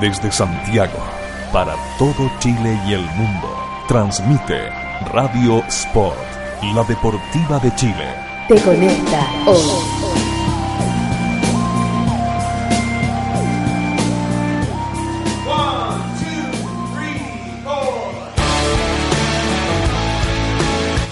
Desde Santiago, para todo Chile y el mundo, transmite Radio Sport, la deportiva de Chile. Te conecta hoy.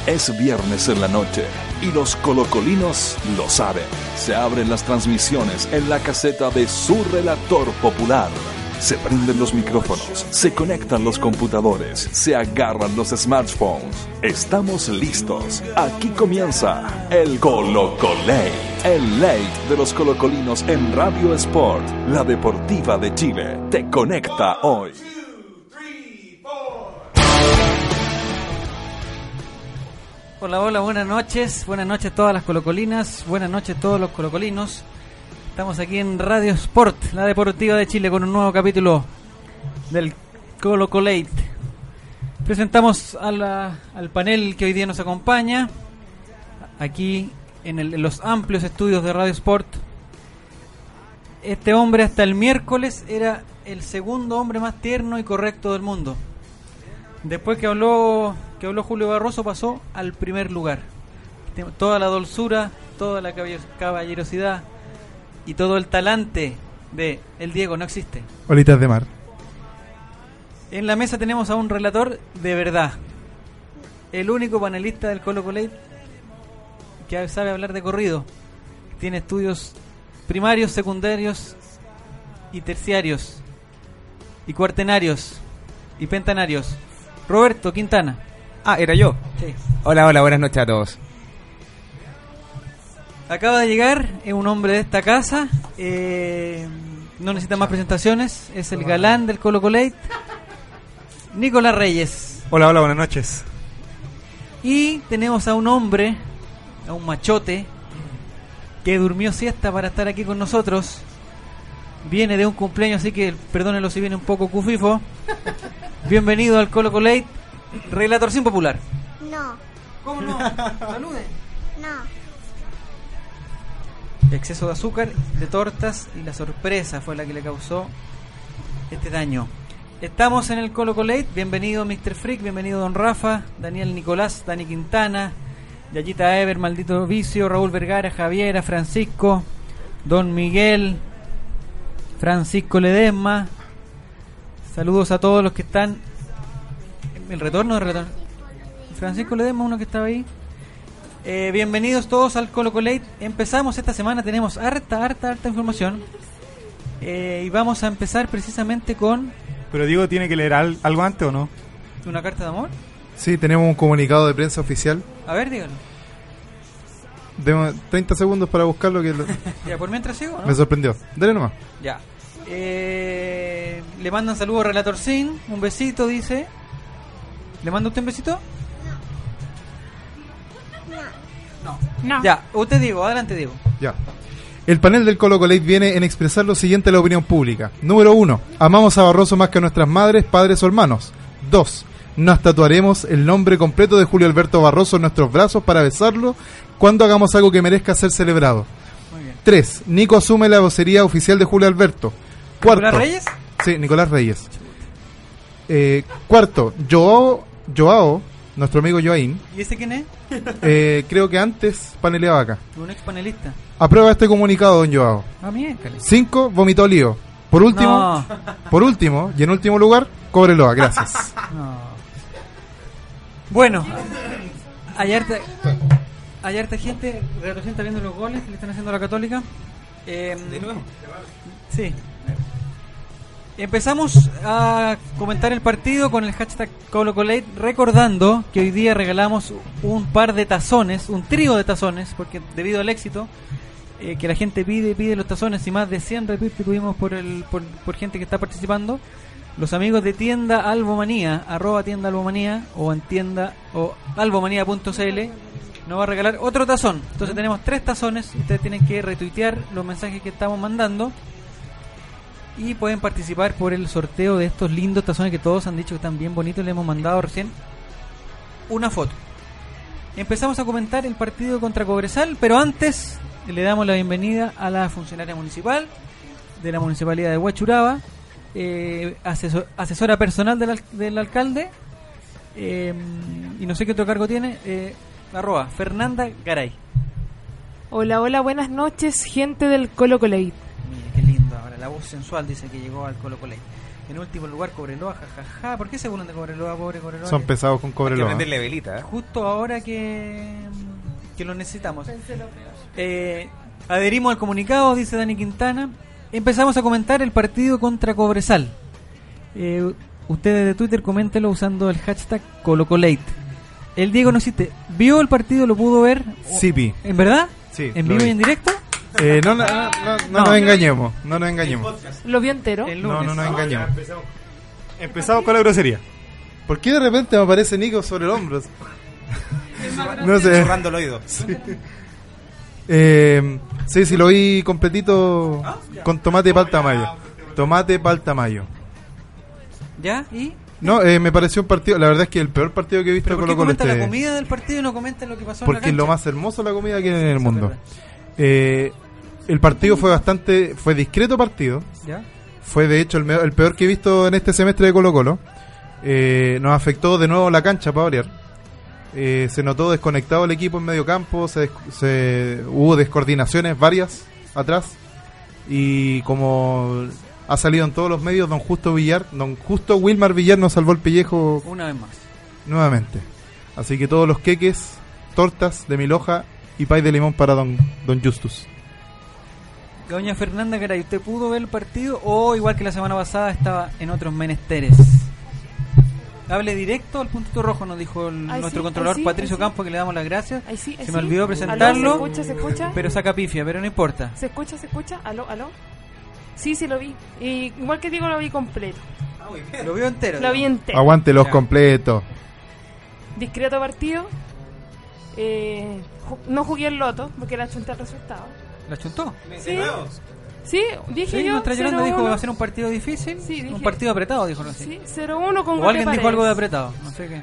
Es viernes en la noche y los colocolinos lo saben. Se abren las transmisiones en la caseta de su relator popular. Se prenden los micrófonos, se conectan los computadores, se agarran los smartphones. Estamos listos. Aquí comienza el Colocolate, el late de los colocolinos en Radio Sport, la deportiva de Chile. Te conecta hoy. Hola, hola, buenas noches. Buenas noches a todas las colocolinas. Buenas noches a todos los colocolinos. Estamos aquí en Radio Sport, la deportiva de Chile, con un nuevo capítulo del Colocolate. Presentamos a la- al panel que hoy día nos acompaña, aquí en, el- en los amplios estudios de Radio Sport. Este hombre hasta el miércoles era el segundo hombre más tierno y correcto del mundo. Después que habló, que habló Julio Barroso pasó al primer lugar. Toda la dulzura, toda la caballerosidad y todo el talante de El Diego no existe. Olitas de mar. En la mesa tenemos a un relator de verdad. El único panelista del Colo Colate que sabe hablar de corrido. Tiene estudios primarios, secundarios y terciarios. Y cuartenarios. Y pentanarios. Roberto Quintana. Ah, era yo. Sí. Hola, hola, buenas noches a todos. Acaba de llegar, es un hombre de esta casa. eh, no necesita más presentaciones. Es el galán del Colo Colate. Nicolás Reyes. Hola, hola, buenas noches. Y tenemos a un hombre, a un machote, que durmió siesta para estar aquí con nosotros. Viene de un cumpleaños, así que perdónenlo si viene un poco cufifo. Bienvenido al Colo Colate, relator sin popular. No, ¿Cómo no? Salude. no. Exceso de azúcar, de tortas y la sorpresa fue la que le causó este daño. Estamos en el Colo Colate. Bienvenido Mr. Freak, bienvenido Don Rafa, Daniel Nicolás, Dani Quintana, Yayita Ever, Maldito Vicio, Raúl Vergara, Javiera, Francisco, Don Miguel, Francisco Ledesma. Saludos a todos los que están. El retorno de retorno. Francisco Ledesma, uno que estaba ahí. Eh, bienvenidos todos al Colo Colate. Empezamos esta semana, tenemos harta, harta, harta información. Eh, y vamos a empezar precisamente con Pero Diego tiene que leer al- algo antes o no? una carta de amor. Sí, tenemos un comunicado de prensa oficial. A ver, díganlo. Demos 30 segundos para buscarlo que lo- Ya, por mientras sigo, ¿no? me sorprendió. Dale nomás. Ya. Eh, le mandan saludos a Relator Sin, un besito, dice. ¿Le manda usted un besito? No. Ya, usted digo, adelante digo. Ya. El panel del Colo Colate viene en expresar lo siguiente a la opinión pública. Número uno, amamos a Barroso más que a nuestras madres, padres o hermanos. Dos, nos tatuaremos el nombre completo de Julio Alberto Barroso en nuestros brazos para besarlo cuando hagamos algo que merezca ser celebrado. Muy bien. Tres, Nico asume la vocería oficial de Julio Alberto. Cuarto, ¿Nicolás Reyes? Sí, Nicolás Reyes. Eh, cuarto, Joao, Joao, nuestro amigo Joaín, ¿Y ese quién es? eh, creo que antes paneleaba acá. Un ex panelista. Aprueba este comunicado, don Joao. Ah, miércoles. 5. Vomitó lío. Por último, No. por último, y en último lugar, cóbrelo. Gracias. No. Bueno, hay harta, hay harta gente, recién está viendo los goles que le están haciendo a la Católica. Eh, De nuevo. Sí. Empezamos a comentar el partido con el hashtag ColoColate, recordando que hoy día regalamos un par de tazones, un trío de tazones, porque debido al éxito eh, que la gente pide, pide los tazones y más de 100 repeats que tuvimos por, el, por, por gente que está participando, los amigos de tienda Albomanía, arroba tienda Albomanía o en tienda o albomanía.cl nos va a regalar otro tazón. Entonces tenemos tres tazones, ustedes tienen que retuitear los mensajes que estamos mandando y pueden participar por el sorteo de estos lindos tazones que todos han dicho que están bien bonitos. Le hemos mandado recién una foto. Empezamos a comentar el partido contra Cobresal, pero antes le damos la bienvenida a la funcionaria municipal de la municipalidad de Huachuraba, eh, asesor- asesora personal del, al- del alcalde, eh, y no sé qué otro cargo tiene, eh, arroba Fernanda Garay. Hola, hola, buenas noches, gente del Colo Coleit. La voz sensual dice que llegó al Colo Colo. En último lugar, Cobreloa, jajaja. ¿Por qué se burlan de Cobreloa, pobre Cobreloa? Son pesados con Hay que Cobreloa. prenderle velita, ¿eh? Justo ahora que, que lo necesitamos. Eh, adherimos al comunicado, dice Dani Quintana. Empezamos a comentar el partido contra Cobresal. Eh, ustedes de Twitter coméntenlo usando el hashtag ColoColate. El Diego no existe. ¿Vio el partido? ¿Lo pudo ver? Sí. ¿En verdad? Sí, ¿En vivo vi. y en directo? Eh, no, no, no, no, no No. nos engañemos, no nos engañemos. Lo vi entero. El No, lunes. no nos engañemos. Empezamos con la grosería. ¿Por qué de repente me aparece Nico sobre el hombro? no sé. Zurrando el oído. Eh, sí, sí, lo vi completito con tomate palta mayo. Tomate palta mayo. ¿Ya? ¿Y? No, eh, me pareció un partido, la verdad es que el peor partido que he visto ¿Pero por Colo comenta la este. comida del partido y no comenta lo que pasó en la Porque es lo más hermoso la comida que hay en el mundo. Eh, el partido fue bastante, fue discreto partido. ¿Ya? Fue de hecho el, me- el peor que he visto en este semestre de Colo Colo. Eh, nos afectó de nuevo la cancha para variar. Eh, se notó desconectado el equipo en medio campo, se, se- hubo descoordinaciones varias atrás. Y como ha salido en todos los medios, don Justo Villar, don Justo Wilmar Villar nos salvó el pellejo Una vez más. nuevamente. Así que todos los queques, tortas de mil hoja y pay de limón para don, don Justus. Doña Fernanda Garay, ¿usted pudo ver el partido o igual que la semana pasada estaba en otros menesteres? Hable directo al puntito rojo, nos dijo el- Ay, nuestro sí, controlador ay, sí, Patricio ay, sí. Campos, que le damos las gracias. Sí, Se me sí. olvidó Aló, presentarlo. ¿Se escucha, se escucha? Pero saca pifia, pero no importa. ¿Se escucha, se escucha? ¿Aló, aló? Sí, sí lo vi. Y igual que digo, lo vi completo. Lo vio entero. Lo vi entero. Aguante los completos. Discreto partido. Eh, no jugué el loto porque la chunté el resultado. ¿La chuntó? Sí, sí dije Sí, yo. nuestra Yolanda dijo que 0-1. va a ser un partido difícil. Sí, un dije- partido apretado, dijo. No sé. Sí, 0-1 con O gol alguien de dijo algo de paredes. apretado, no sé qué.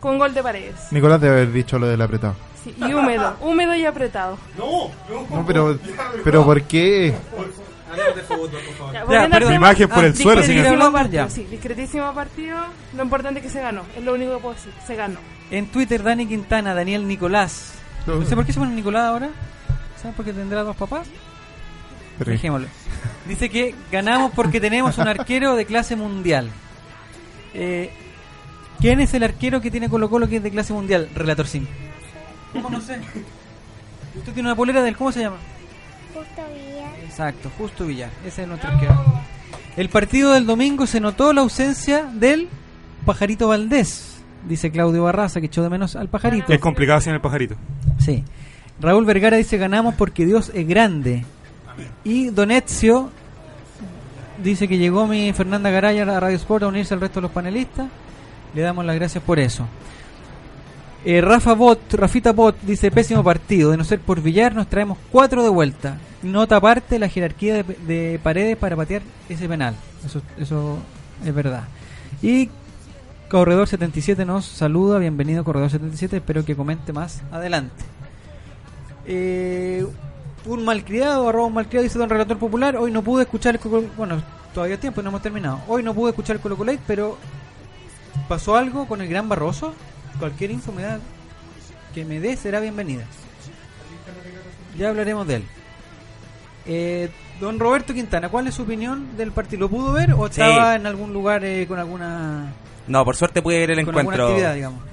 Con gol de paredes. Nicolás debe haber dicho lo del apretado. Sí, y húmedo, húmedo y apretado. No, pero, pero ¿por qué? Ya, Ya, volviendo al perdón. tema, Imagen por el suelo, partido, ya. sí, discretísimo partido. Lo importante es que se ganó, es lo único que puedo decir, se ganó. En Twitter, Dani Quintana, Daniel Nicolás. No sé por qué se pone Nicolás ahora. ¿Sabes por qué tendrá dos papás? Dejémoslo. Dice que ganamos porque tenemos un arquero de clase mundial. Eh, ¿Quién es el arquero que tiene Colo Colo que es de clase mundial? Relator Sim. ¿Cómo no sé? Usted tiene una polera del... ¿Cómo se llama? Justo Villar. Exacto, Justo Villar. Ese es nuestro arquero. El partido del domingo se notó la ausencia del Pajarito Valdés. Dice Claudio Barraza que echó de menos al Pajarito. Es complicado sin el pajarito. Sí. Raúl Vergara dice ganamos porque Dios es grande. Y Don Ezio dice que llegó mi Fernanda Garay a Radio Sport a unirse al resto de los panelistas. Le damos las gracias por eso. Eh, Rafa Bot, Rafita Bot dice pésimo partido. De no ser por Villar nos traemos cuatro de vuelta. Nota aparte la jerarquía de, de paredes para patear ese penal. Eso, eso es verdad. Y Corredor 77 nos saluda. Bienvenido Corredor 77. Espero que comente más adelante. Eh, un malcriado, arroba un malcriado, dice Don Relator Popular. Hoy no pude escuchar el Colo Bueno, todavía hay tiempo no hemos terminado. Hoy no pude escuchar el Colo Colate, pero pasó algo con el gran Barroso. Cualquier info me da, que me dé será bienvenida. Ya hablaremos de él. Eh, don Roberto Quintana, ¿cuál es su opinión del partido? ¿Lo pudo ver o Sí. estaba en algún lugar eh, con alguna No, por suerte pude ver el encuentro.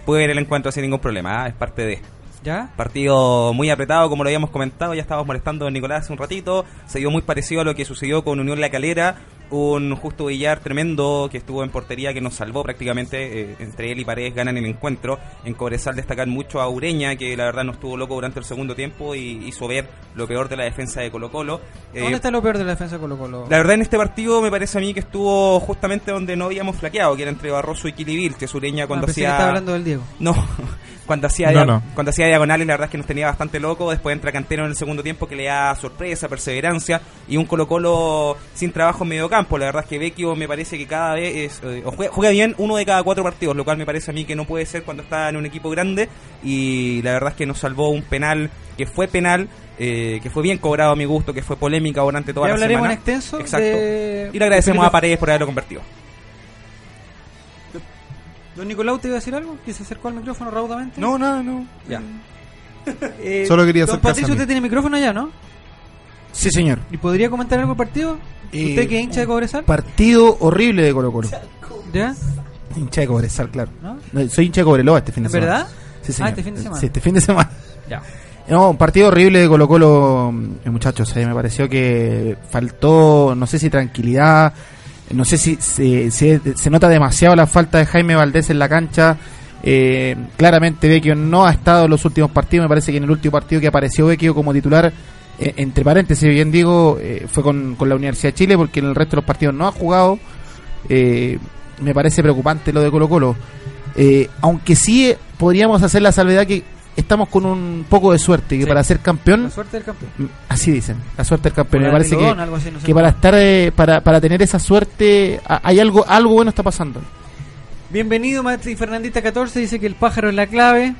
Pude ver el encuentro sin ningún problema, ah, es parte de. ¿Ya? Partido muy apretado, como lo habíamos comentado, ya estábamos molestando a Nicolás hace un ratito. Se dio muy parecido a lo que sucedió con Unión La Calera. Un justo Villar tremendo que estuvo en portería, que nos salvó prácticamente. eh, entre él y Paredes ganan el encuentro. En Cobresal destacar mucho a Ureña, que la verdad no estuvo loco durante el segundo tiempo y hizo ver lo peor de la defensa de Colo Colo. Eh, ¿Dónde está lo peor de la defensa de Colo Colo? la verdad en este partido me parece a mí que estuvo justamente donde no habíamos flaqueado, que era entre Barroso y Kili Vilches, Ureña Ah, cuando que hacía... estaba hablando del Diego. No, cuando hacía, No, no. cuando hacía diagonales la verdad es que nos tenía bastante loco, después entra Cantero en el segundo tiempo que le da sorpresa, perseverancia y un Colo Colo sin trabajo en medio campo, la verdad es que Vecchio me parece que cada vez es, eh, juega, juega bien uno de cada cuatro partidos, lo cual me parece a mí que no puede ser cuando está en un equipo grande y la verdad es que nos salvó un penal que fue penal, eh, que fue bien cobrado a mi gusto, que fue polémica durante toda Ya la hablaremos semana. en extenso Exacto. de- Y le agradecemos de- a Paredes por haberlo convertido. Don Nicolau, ¿te iba a decir algo? ¿Que se acercó al micrófono raudamente? No, nada, no. Ya. Eh, Solo quería Don Patricio, usted tiene micrófono allá, ¿no? Sí, señor. ¿Y podría comentar algo del partido? Eh, ¿Usted que hincha de Cobresal? Partido horrible de Colo Colo. ¿Ya? Hincha de Cobresal, claro. ¿No? No, Soy hincha de Cobreloa este fin de ¿Es semana. verdad? Sí, Ah, este fin de semana. Sí, este fin de semana. Ya. No, un partido horrible de Colo Colo, mm, muchachos. eh, me pareció que faltó, no sé si tranquilidad, no sé si se, se- se nota demasiado la falta de Jaime Valdés en la cancha. Eh, claramente Vecchio no ha estado en los últimos partidos. Me parece que en el último partido que apareció Vecchio como titular, eh, entre paréntesis, bien digo, eh, fue con, con la Universidad de Chile porque en el resto de los partidos no ha jugado. Eh, me parece preocupante lo de Colo Colo. Eh, aunque sí podríamos hacer la salvedad que estamos con un poco de suerte, que Sí. para ser campeón, La suerte del campeón. mm, así dicen, la suerte del campeón. Por Me parece que, algodón, algo así, no sé que para estar, eh, para, para tener esa suerte, hay algo, algo bueno está pasando. Bienvenido, Matri Fernandita 14. Dice que el pájaro es la clave.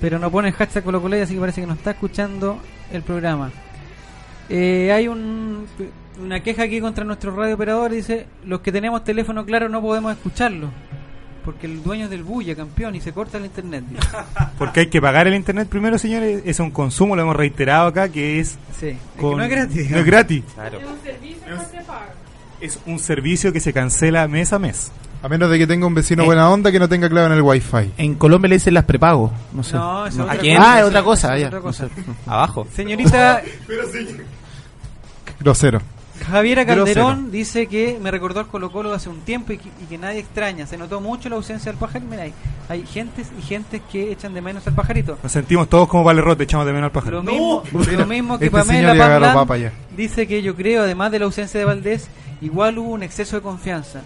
Pero no pone el hashtag Colo Colo, así que parece que no está escuchando el programa. Eh, hay un, una queja aquí contra nuestro radio operador. Dice: Los que tenemos teléfono claro no podemos escucharlo. Porque el dueño es del bulla, campeón, y se corta el internet. dice. Porque hay que pagar el internet primero, señores. Es un consumo, lo hemos reiterado acá, que es. Sí, es que no es gratis. No es gratis. Claro. Es un servicio que se paga. Es un servicio que se cancela mes a mes. A menos de que tenga un vecino Eh. buena onda que no tenga clave en el wifi. En Colombia le dicen las prepago, no sé. No, eso es ¿A otra quién? Ah, es otra cosa, es no sé. Abajo. Señorita Grosero. Javiera Grosero. Calderón dice que me recordó al Colo Colo hace un tiempo y que, y que nadie extraña. Se notó mucho la ausencia del pajarito. Mira, hay, hay gentes y gentes que echan de menos al pajarito. Nos sentimos todos como Valerrote, echamos de menos al pájaro. Lo mismo, lo mismo que Este Pamela Pamplán papa dice que yo creo, además de la ausencia de Valdés, igual hubo un exceso de confianza.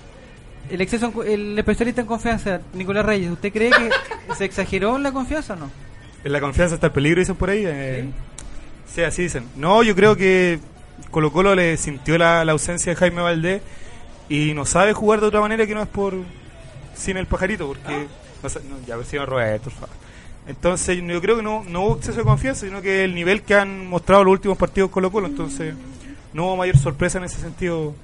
El exceso, el especialista en confianza, Nicolás Reyes, ¿usted cree que se exageró en la confianza o no? En la confianza está el peligro, dicen por ahí. eh, sí, así dicen. No, yo creo que Colo Colo le sintió la, la ausencia de Jaime Valdés y no sabe jugar de otra manera que no es por sin el pajarito, porque... no sa- no, ya, pero señor Roberto, por favor. Entonces yo creo que no, no hubo exceso de confianza, sino que el nivel que han mostrado los últimos partidos Colo Colo, entonces no hubo mayor sorpresa en ese sentido,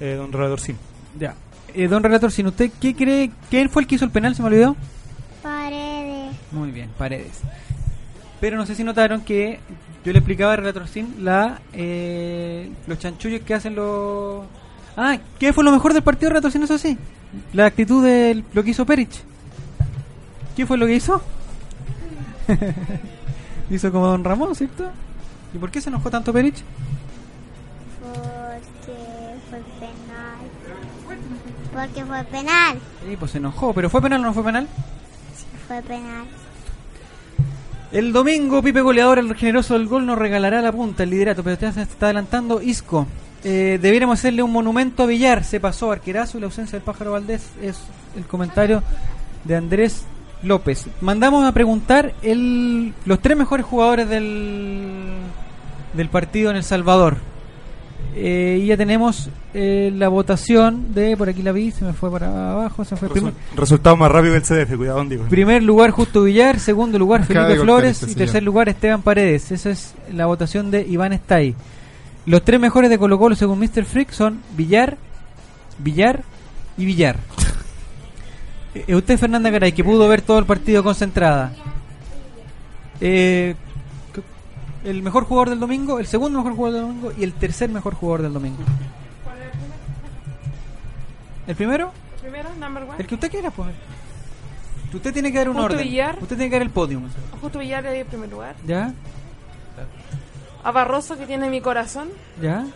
eh, don Redor Sim. Ya. Eh, don Relator, sin usted, ¿qué cree? ¿Quién fue el que hizo el penal? ¿Se me olvidó? Paredes. Muy bien, Paredes. Pero no sé si notaron que yo le explicaba a Relator Sin la, eh, los chanchullos que hacen los... Ah, ¿qué fue lo mejor del partido Relator Sin? Eso sí. La actitud de lo que hizo Perich. ¿Qué fue lo que hizo? hizo como Don Ramón, ¿cierto? ¿Y por qué se enojó tanto Perich? Porque fue penal. Sí, pues se enojó. ¿Pero fue penal o no fue penal? Fue penal. El domingo, Pipe Goleador, el generoso del gol, nos regalará la punta, el liderato, pero usted se está adelantando. Isco, eh, debiéramos hacerle un monumento a Villar, se pasó arquerazo y la ausencia del pájaro Valdés es el comentario de Andrés López. Mandamos a preguntar el, los tres mejores jugadores del, del partido en El Salvador. Eh, y ya tenemos eh, la votación de, por aquí la vi, se me fue para abajo, se fue primer, Resultado más rápido que el CDF, cuidado, Diego. Primer lugar Justo Villar, segundo lugar Felipe Flores y señor. tercer lugar Esteban Paredes. Esa es la votación de Iván Stay. Los tres mejores de Colo Colo según Mr. Freak son Villar, Villar y Villar. Eh, usted Fernanda Garay que pudo ver todo el partido concentrada. Eh, el mejor jugador del domingo, el segundo mejor jugador del domingo y el tercer mejor jugador del domingo. ¿El primero? Primero, number one. El que usted quiera, pues. Usted tiene que dar un Justo orden. Villar. Usted tiene que dar el podium. Justo Villar en primer lugar. ¿Ya? A Barroso, que tiene mi corazón. ¿Ya?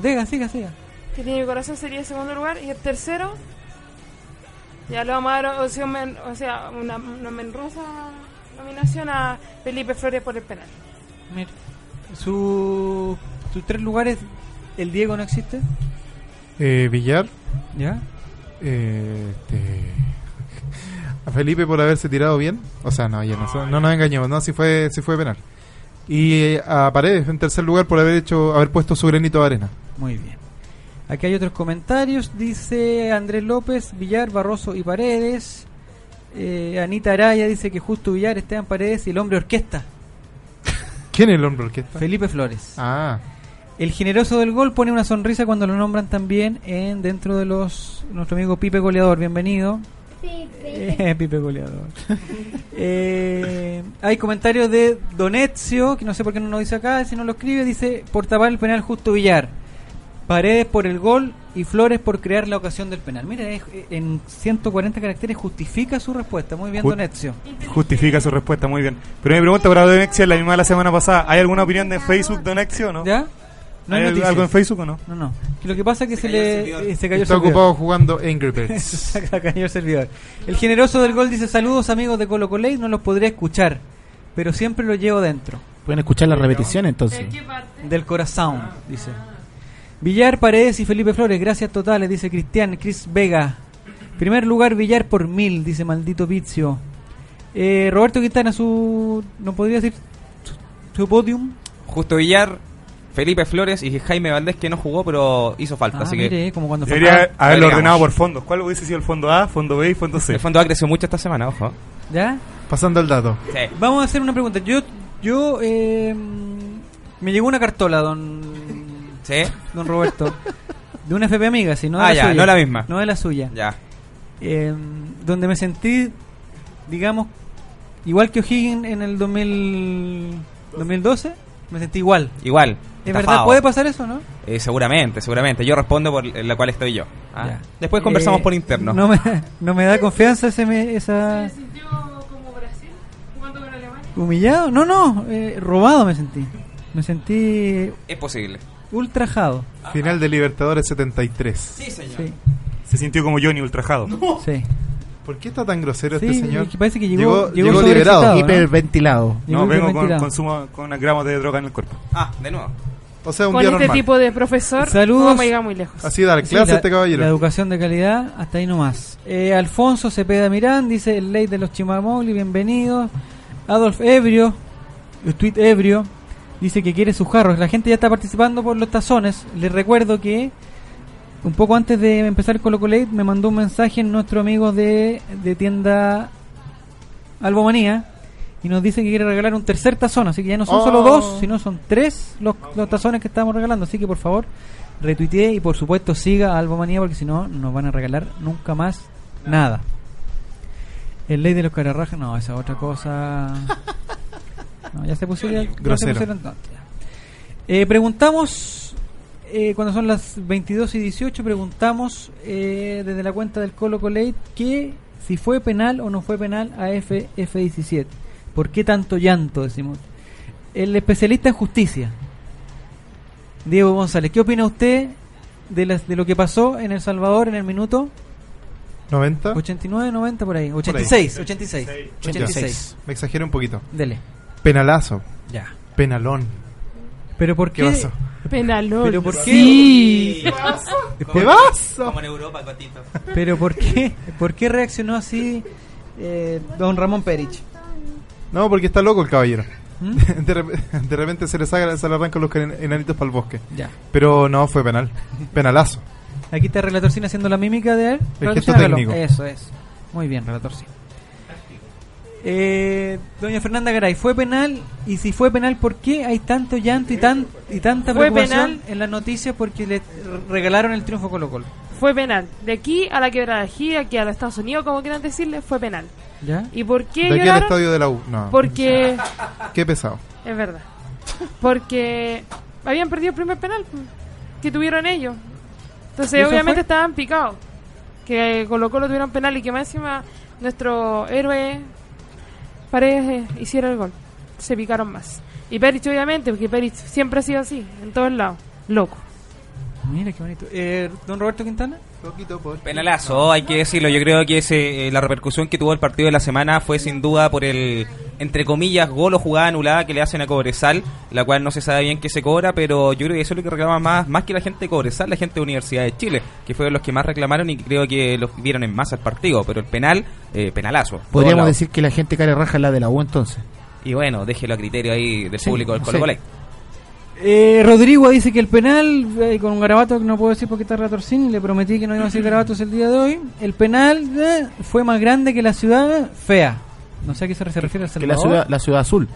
Diga, siga, siga. Que tiene mi corazón sería el segundo lugar. Y el tercero. Ya lo vamos a dar o sea, una, una menrosa nominación a Felipe Flores por el penal. Mira. Su, sus tres lugares, el Diego no existe. Eh, Villar. ¿Ya? eh, este, A Felipe por haberse tirado bien. O sea, no, ya no, no nos engañemos, no, si fue, si fue penal. Y eh, a Paredes en tercer lugar por haber hecho, haber puesto su granito de arena. Muy bien. Aquí hay otros comentarios. Dice Andrés López, Villar, Barroso y Paredes. Eh, Anita Araya dice que justo Villar, Esteban Paredes y el hombre orquesta. ¿Quién es el hombre orquesta? Felipe Flores. Ah, El generoso del gol pone una sonrisa cuando lo nombran también en dentro de los nuestro amigo Pipe Goleador. Bienvenido. Eh, Pipe Goleador. Eh, hay comentarios de Donezio, que no sé por qué no nos dice acá, si no lo escribe, dice por tapar el penal justo Villar. Paredes por el gol y Flores por crear la ocasión del penal. Mira, es- en 140 caracteres justifica su respuesta. Muy bien, Ju- Donezio. Justifica su respuesta muy bien. Pero mi pregunta para Donexio es la misma de la semana pasada. ¿Hay alguna opinión de Facebook Donexio o no? ¿Ya? No hay ¿Hay noticias. algo en Facebook o no? No, no. Lo que pasa es que se, le eh, se cayó está el servidor. ocupado jugando Angry Birds. Se cayó el servidor. El generoso del gol dice saludos amigos de Colo Coley, no los podría escuchar, pero siempre lo llevo dentro. Pueden escuchar la repetición entonces. ¿De qué parte? Del corazón, dice. Villar, Paredes y Felipe Flores, gracias totales, dice Cristian, Chris Vega. Primer lugar, Villar por mil, dice maldito Vizio. Eh, Roberto Quintana, su. ¿No podría decir su, su podium? Justo Villar, Felipe Flores y Jaime Valdés que no jugó pero hizo falta. Ah, así que como cuando Debería faltaba- haberlo ordenado por fondos. ¿Cuál hubiese sido el fondo A, fondo B y fondo C? el fondo ha crecido mucho esta semana, ojo. ¿Ya? Pasando el dato. Sí. Vamos a hacer una pregunta. Yo. yo eh, me llegó una cartola, don. ¿Sí? don Roberto. De una FP amiga, si no de Ah, la ya, suya. no la misma. No de la suya. Ya. Eh, donde me sentí, digamos, igual que O'Higgins en el 2000, 2012, me sentí igual. Igual. ¿Es verdad? ¿Puede pasar eso, no? Eh, seguramente, seguramente. Yo respondo por la cual estoy yo. Ah. Después conversamos Eh, por interno. No me, no me da confianza ese me- esa... ¿Se sintió como Brasil jugando con Alemania? ¿Humillado? No, no, eh, robado me sentí. Me sentí Es posible. Ultrajado. Final de Libertadores 73. Sí, señor. Sí, Se sintió como Johnny ultrajado. sí. ¿Por qué está tan grosero Sí, este señor? es que parece que llegó, llegó, llegó liberado. ¿no? Hiperventilado. Llegó No, vengo con consumo con gramos de droga en el cuerpo. Ah, de nuevo. O sea, un Con día este normal. tipo de profesor Saludos. no vamos a llegar muy lejos. Así da Sí, clase la, este caballero. la educación de calidad, hasta ahí nomás. Eh, Alfonso Cepeda Mirán dice el ley de los Chimamogli, bienvenidos. Adolf Ebrio, el tweet Ebrio, dice que quiere sus jarros. La gente ya está participando por los tazones. Les recuerdo que un poco antes de empezar con Colate me mandó un mensaje nuestro amigo de, de tienda Albomanía y nos dice que quiere regalar un tercer tazón, así que ya no son Oh. solo dos, sino son tres los, los tazones que estamos regalando, así que por favor retuitee y por supuesto siga a Albomanía porque si no nos van a regalar nunca más nada. El ley de los cararrajas, no, esa otra cosa. No, ya se pusieron. ya se Grosero. pusieron ya. Eh, preguntamos, eh, cuando son las 22 y 18, preguntamos eh, desde la cuenta del Colo Colate que si fue penal o no fue penal a F, F17. ¿Por qué tanto llanto? Decimos. El especialista en justicia, Diego González, ¿qué opina usted de, las, de lo que pasó en El Salvador en el minuto 90. 89, 90 por ahí? 86, 86. 86. Me exageré un poquito. Dele. Penalazo. Ya. Penalón. ¿Pero por ¿Qué qué? pasó? Penalón. ¿Pero por qué? Sí. ¿Qué pasó? Como en Europa, Cotito. ¿Pero por qué? ¿Por qué reaccionó así eh, don Ramón Perich? No, porque está loco el caballero. ¿Mm? De, de repente se le, saca, se le arrancan los enanitos para el bosque. Ya. Pero no, fue penal. Penalazo. Aquí está Relator Cine haciendo la mímica de él. El gesto técnico. Eso es. Muy bien, Relator Cine. Eh, doña Fernanda Garay, ¿fue penal? Y si fue penal, ¿por qué hay tanto llanto y, tan, y tanta Fue preocupación penal. en las noticias porque le regalaron el triunfo a Colo Colo? Fue penal. De aquí a la quebrada de aquí a los Estados Unidos, como quieran decirle, fue penal. ¿Ya? ¿Y por qué De aquí al estadio de la U. No. Porque, Qué pesado. es verdad, porque habían perdido el primer penal pues, que tuvieron ellos. Entonces, ¿Eso obviamente fue? estaban picados. Que Colo Colo tuvieron penal y que más encima nuestro héroe Paredes eh, hiciera el gol. Se picaron más. Y Perich, obviamente, porque Perich siempre ha sido así, en todos lados. Loco. Mira qué bonito. Eh, Don Roberto Quintana. Penalazo, hay que decirlo. Yo creo que ese, eh, la repercusión que tuvo el partido de la semana fue sin duda por el, entre comillas, gol o jugada anulada que le hacen a Cobresal, la cual no se sabe bien qué se cobra, pero yo creo que eso es lo que reclama más, más que la gente de Cobresal, la gente de Universidad de Chile, que fueron los que más reclamaron y creo que los vieron en masa el partido, pero el penal, eh, penalazo. Podríamos decir que la gente care raja es la de la U entonces. Y bueno, déjelo a criterio ahí del Sí, público del sí. Colo Colo. Eh, Rodrigo dice que el penal, eh, con un garabato que no puedo decir porque está retorcín, le prometí que no iba a decir garabatos el día de hoy. El penal eh, fue más grande que la ciudad fea. No sé a qué se refiere el Que la Salvador. ciudad, la ciudad azul.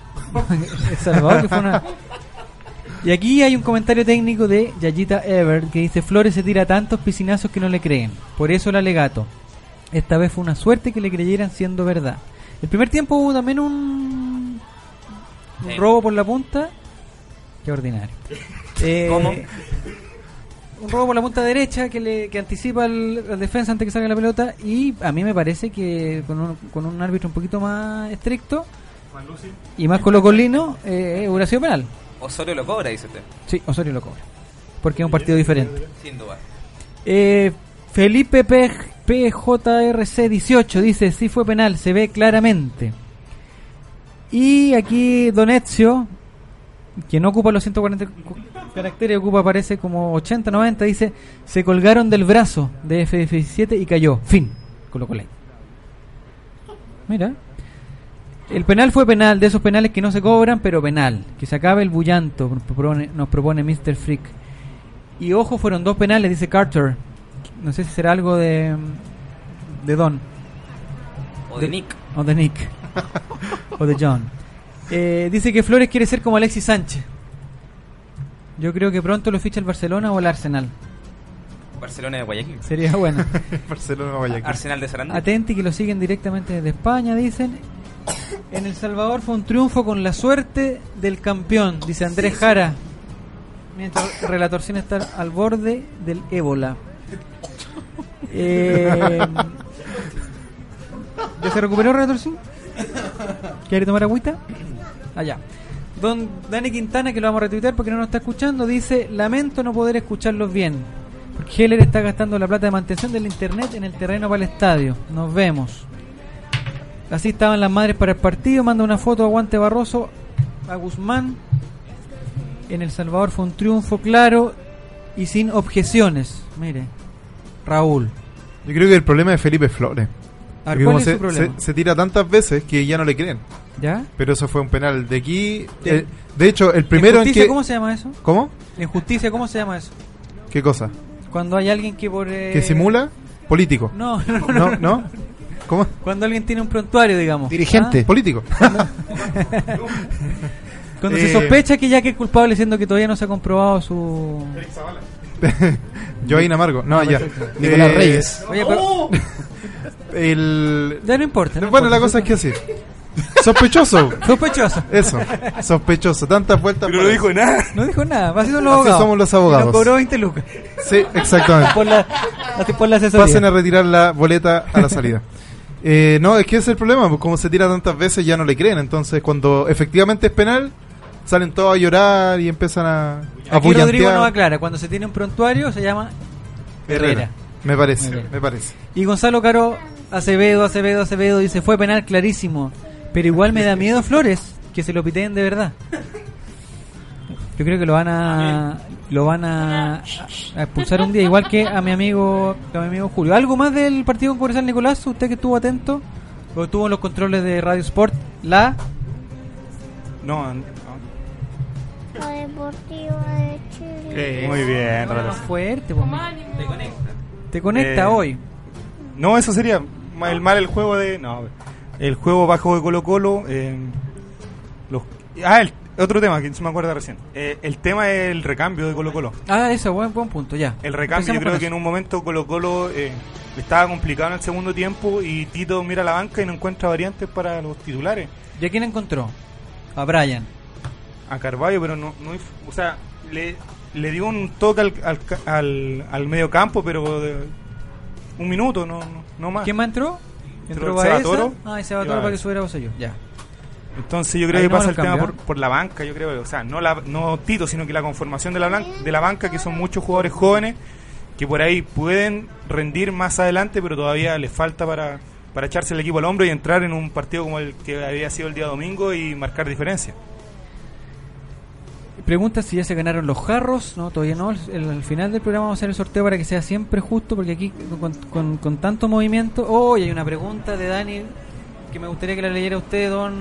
El Salvador, que fue una- Y aquí hay un comentario técnico de Yayita Ever que dice: Flores se tira tantos piscinazos que no le creen. Por eso el alegato. Esta vez fue una suerte que le creyeran siendo verdad. El primer tiempo hubo también un, un robo por la punta. Qué ordinario. Eh, ¿Cómo? Un robo por la punta derecha que le que anticipa al, al defensa antes que salga la pelota. Y a mí me parece que con un, con un árbitro un poquito más estricto y más colocolino, eh, hubiera sido penal. Osorio lo cobra, dice usted. Sí, Osorio lo cobra. Porque es un partido diferente. Sin duda. Eh, Felipe P- PJRC 18 dice, sí fue penal, se ve claramente. Y aquí Don Ezio, que no ocupa los 140 cu- caracteres, ocupa parece como 80, 90, dice, se colgaron del brazo de F17 y cayó. Fin. Colo Colo. Mira. El penal fue penal, de esos penales que no se cobran, pero penal. Que se acabe el bullanto, nos propone, nos propone Mr. Freak. Y ojo, fueron dos penales, dice Carter. No sé si será algo de, de Don. O de Nick. O de Nick. o de John. Eh, dice que Flores quiere ser como Alexis Sánchez. Yo creo que pronto lo ficha el Barcelona o el Arsenal. Barcelona de Guayaquil. Sería bueno. Barcelona, Guayaquil. Arsenal de Sarandí. Atenti que lo siguen directamente desde España, dicen. En El Salvador fue un triunfo con la suerte del campeón, dice Andrés Jara. Mientras Relatorcín está al borde del ébola. Eh, ¿Ya se recuperó Relatorcín? ¿Quiere tomar agüita? Allá. Don Dani Quintana, que lo vamos a retuitear porque no nos está escuchando, dice: Lamento no poder escucharlos bien. Porque Heller está gastando la plata de mantención del internet en el terreno para el estadio. Nos vemos. Así estaban las madres para el partido. Manda una foto a Guante Barroso a Guzmán. En El Salvador fue un triunfo claro y sin objeciones. Mire, Raúl. Yo creo que el problema es Felipe Flores. A ver, Porque ¿cuál como es se, su problema? se- se tira tantas veces que ya no le creen. ¿Ya? Pero eso fue un penal de aquí. De- eh, de hecho, el primero ¿En en justicia que. cómo se llama eso? ¿Cómo? En justicia, ¿cómo se llama eso? ¿Qué cosa? Cuando hay alguien que por... eh, ¿Que simula? Político. No, no, no. ¿No? ¿No? ¿Cómo? Cuando alguien tiene un prontuario, digamos. Dirigente. Político. ¿Ah? Cuando se Eh, sospecha que ya que es culpable, siendo que todavía no se ha comprobado su... Joaquín Amargo. No, Ah, ya. Nicolás Eh, Reyes. Oye, pero... El... Ya no importa. no Bueno, la cosa es que así. Sospechoso. Sospechoso. Eso. Sospechoso. Tantas vueltas. Pero no dijo nada. No dijo nada, ha sido los abogados. somos los Y abogados. nos cobró 20 lucas. Sí, exactamente. Por la, por la asesoría. Pasen a retirar la boleta a la salida. Eh, no, es que ese es el problema, pues como se tira tantas veces ya no le creen, entonces cuando efectivamente es penal, salen todos a llorar y empiezan a, a Aquí Rodrigo nos aclara, cuando se tiene un prontuario se llama Herrera. Me parece, bien. me parece. Y Gonzalo Caro Acevedo, Acevedo, Acevedo dice, fue penal clarísimo, pero igual me da miedo Flores, que se lo piteen de verdad. Yo creo que lo van a lo van a, a expulsar un día, igual que a mi amigo a mi amigo Julio. ¿Algo más del partido con Cobresal Nicolás? ¿Usted que estuvo atento? ¿O estuvo en los controles de Radio Sport? La No, no. La Deportiva de Chile. Eh, muy bien, más fuerte, po, Te conecta. Te conecta Eh, hoy. No, eso sería el mal el juego de. No, el juego bajo de Colo Colo. eh, los, ah, el, otro tema que se me acuerda recién. Eh, el tema es el recambio de Colo Colo. Ah, eso, buen, buen punto, ya. El recambio, yo creo que en un momento Colo Colo eh, estaba complicado en el segundo tiempo y Tito mira la banca y no encuentra variantes para los titulares. ¿Y a quién encontró? A Brian. A Carballo, pero no, no o sea, le, le dio un toque al, al, al, al medio campo, pero de un minuto, no, no, no más. ¿Quién más entró? Entró Baeza. Toro. Ah, y Seba Y Toro para que subiera vos yo. Ya. Entonces yo creo Ahí que no pasa el tema por, por la banca, yo creo, o sea, no la, no Tito, sino que la conformación de la, blan- de la banca, que son muchos jugadores jóvenes que por ahí pueden rendir más adelante, pero todavía les falta para, para echarse el equipo al hombro y entrar en un partido como el que había sido el día domingo y marcar diferencia. Pregunta si ya se ganaron los jarros. No, todavía no. Al final del programa vamos a hacer el sorteo para que sea siempre justo, porque aquí con, con- con tanto movimiento. Oh, y hay una pregunta de Dani que me gustaría que la leyera usted, don.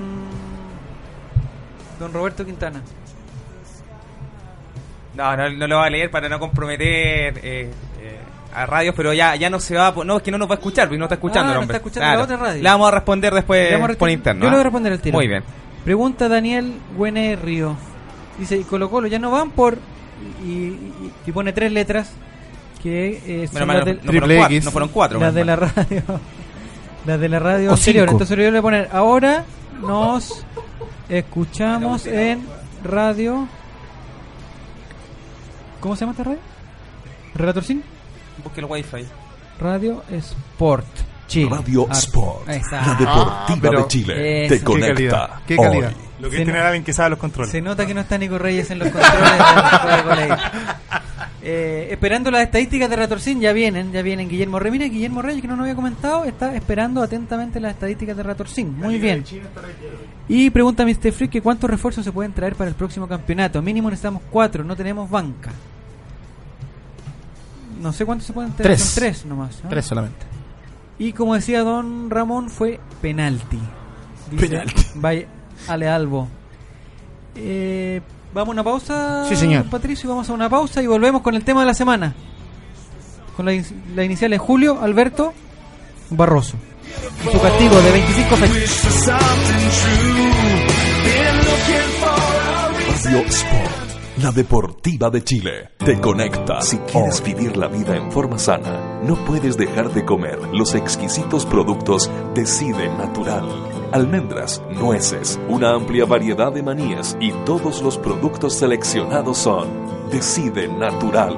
Don Roberto Quintana. No, no, no lo va a leer para no comprometer eh, eh, a radios, pero ya, ya no se va a... No, es que no nos va a escuchar, porque no está escuchando Ah, el no está escuchando la otra radio. Le vamos a responder después por interno. Yo le ¿ah? voy a responder al tiro. Muy bien. Pregunta Daniel Buenerrio. Dice, y Colo Colo ya no van por... Y, y- y pone tres letras que eh, son las no, del- no fueron cuatro, X. no fueron cuatro. las de la radio las de la radio O anterior cinco. entonces yo le voy a poner ahora nos escuchamos en radio ¿cómo se llama esta radio? ¿Relator Sin? Busque el wifi. Radio Sport Chile Radio Ah, Sport, la deportiva Ah, pero- de Chile, Eso. te Qué conecta. calidad, qué hoy. calidad. Lo que Sí, es tener no. a alguien que sabe los controles. Se nota que no está Nico Reyes en los controles de. Eh, esperando las estadísticas de Ratorcín, ya vienen, ya vienen Guillermo Reyes. Mira, Guillermo Reyes, que no nos había comentado, está esperando atentamente las estadísticas de Ratorcín. Muy bien. Y pregunta Mr. Freak que cuántos refuerzos se pueden traer para el próximo campeonato. Mínimo necesitamos cuatro, no tenemos banca. No sé cuántos se pueden traer. Tres. Son tres nomás. ¿no? Tres solamente. Y como decía don Ramón, fue penalti. Dice, Penalti. Vaya, Ale Albo. Eh, vamos a una pausa, Sí, señor. Patricio, vamos a una pausa y volvemos con el tema de la semana. Con la, in- la inicial de Julio Alberto Barroso. Su castigo de 25 fechas. Radio Sport, la deportiva de Chile, te conecta. Si quieres vivir la vida en forma sana, no puedes dejar de comer los exquisitos productos Decide Natural. Almendras, nueces, una amplia variedad de manías y todos los productos seleccionados son Decide Natural.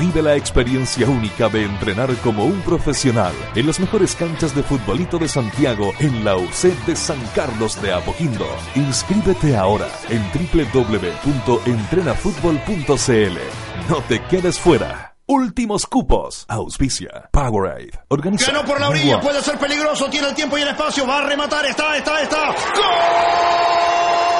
Vive la experiencia única de entrenar como un profesional en las mejores canchas de futbolito de Santiago en la UC de San Carlos de Apoquindo. Inscríbete ahora en www.entrenafutbol.cl. No te quedes fuera. Últimos cupos. Auspicia. Powerade. Organiza. Ganó por la orilla, puede ser peligroso, tiene el tiempo y el espacio, va a rematar, está, está, está. ¡Gol!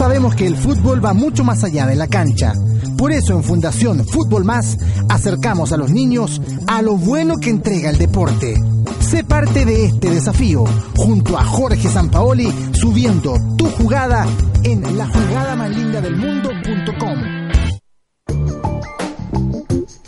Sabemos que el fútbol va mucho más allá de la cancha. Por eso en Fundación Fútbol Más acercamos a los niños a lo bueno que entrega el deporte. Sé parte de este desafío junto a Jorge Sampaoli subiendo tu jugada en la jugada más linda del mundo.com.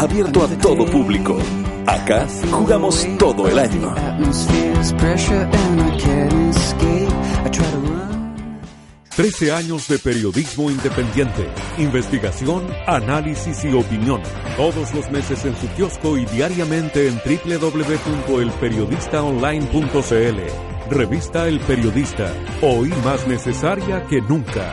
abierto a todo público. Acá jugamos todo el año. 13 años de periodismo independiente, investigación, análisis y opinión. Todos los meses en su kiosco y diariamente en www.elperiodistaonline.cl. Revista El Periodista, hoy más necesaria que nunca.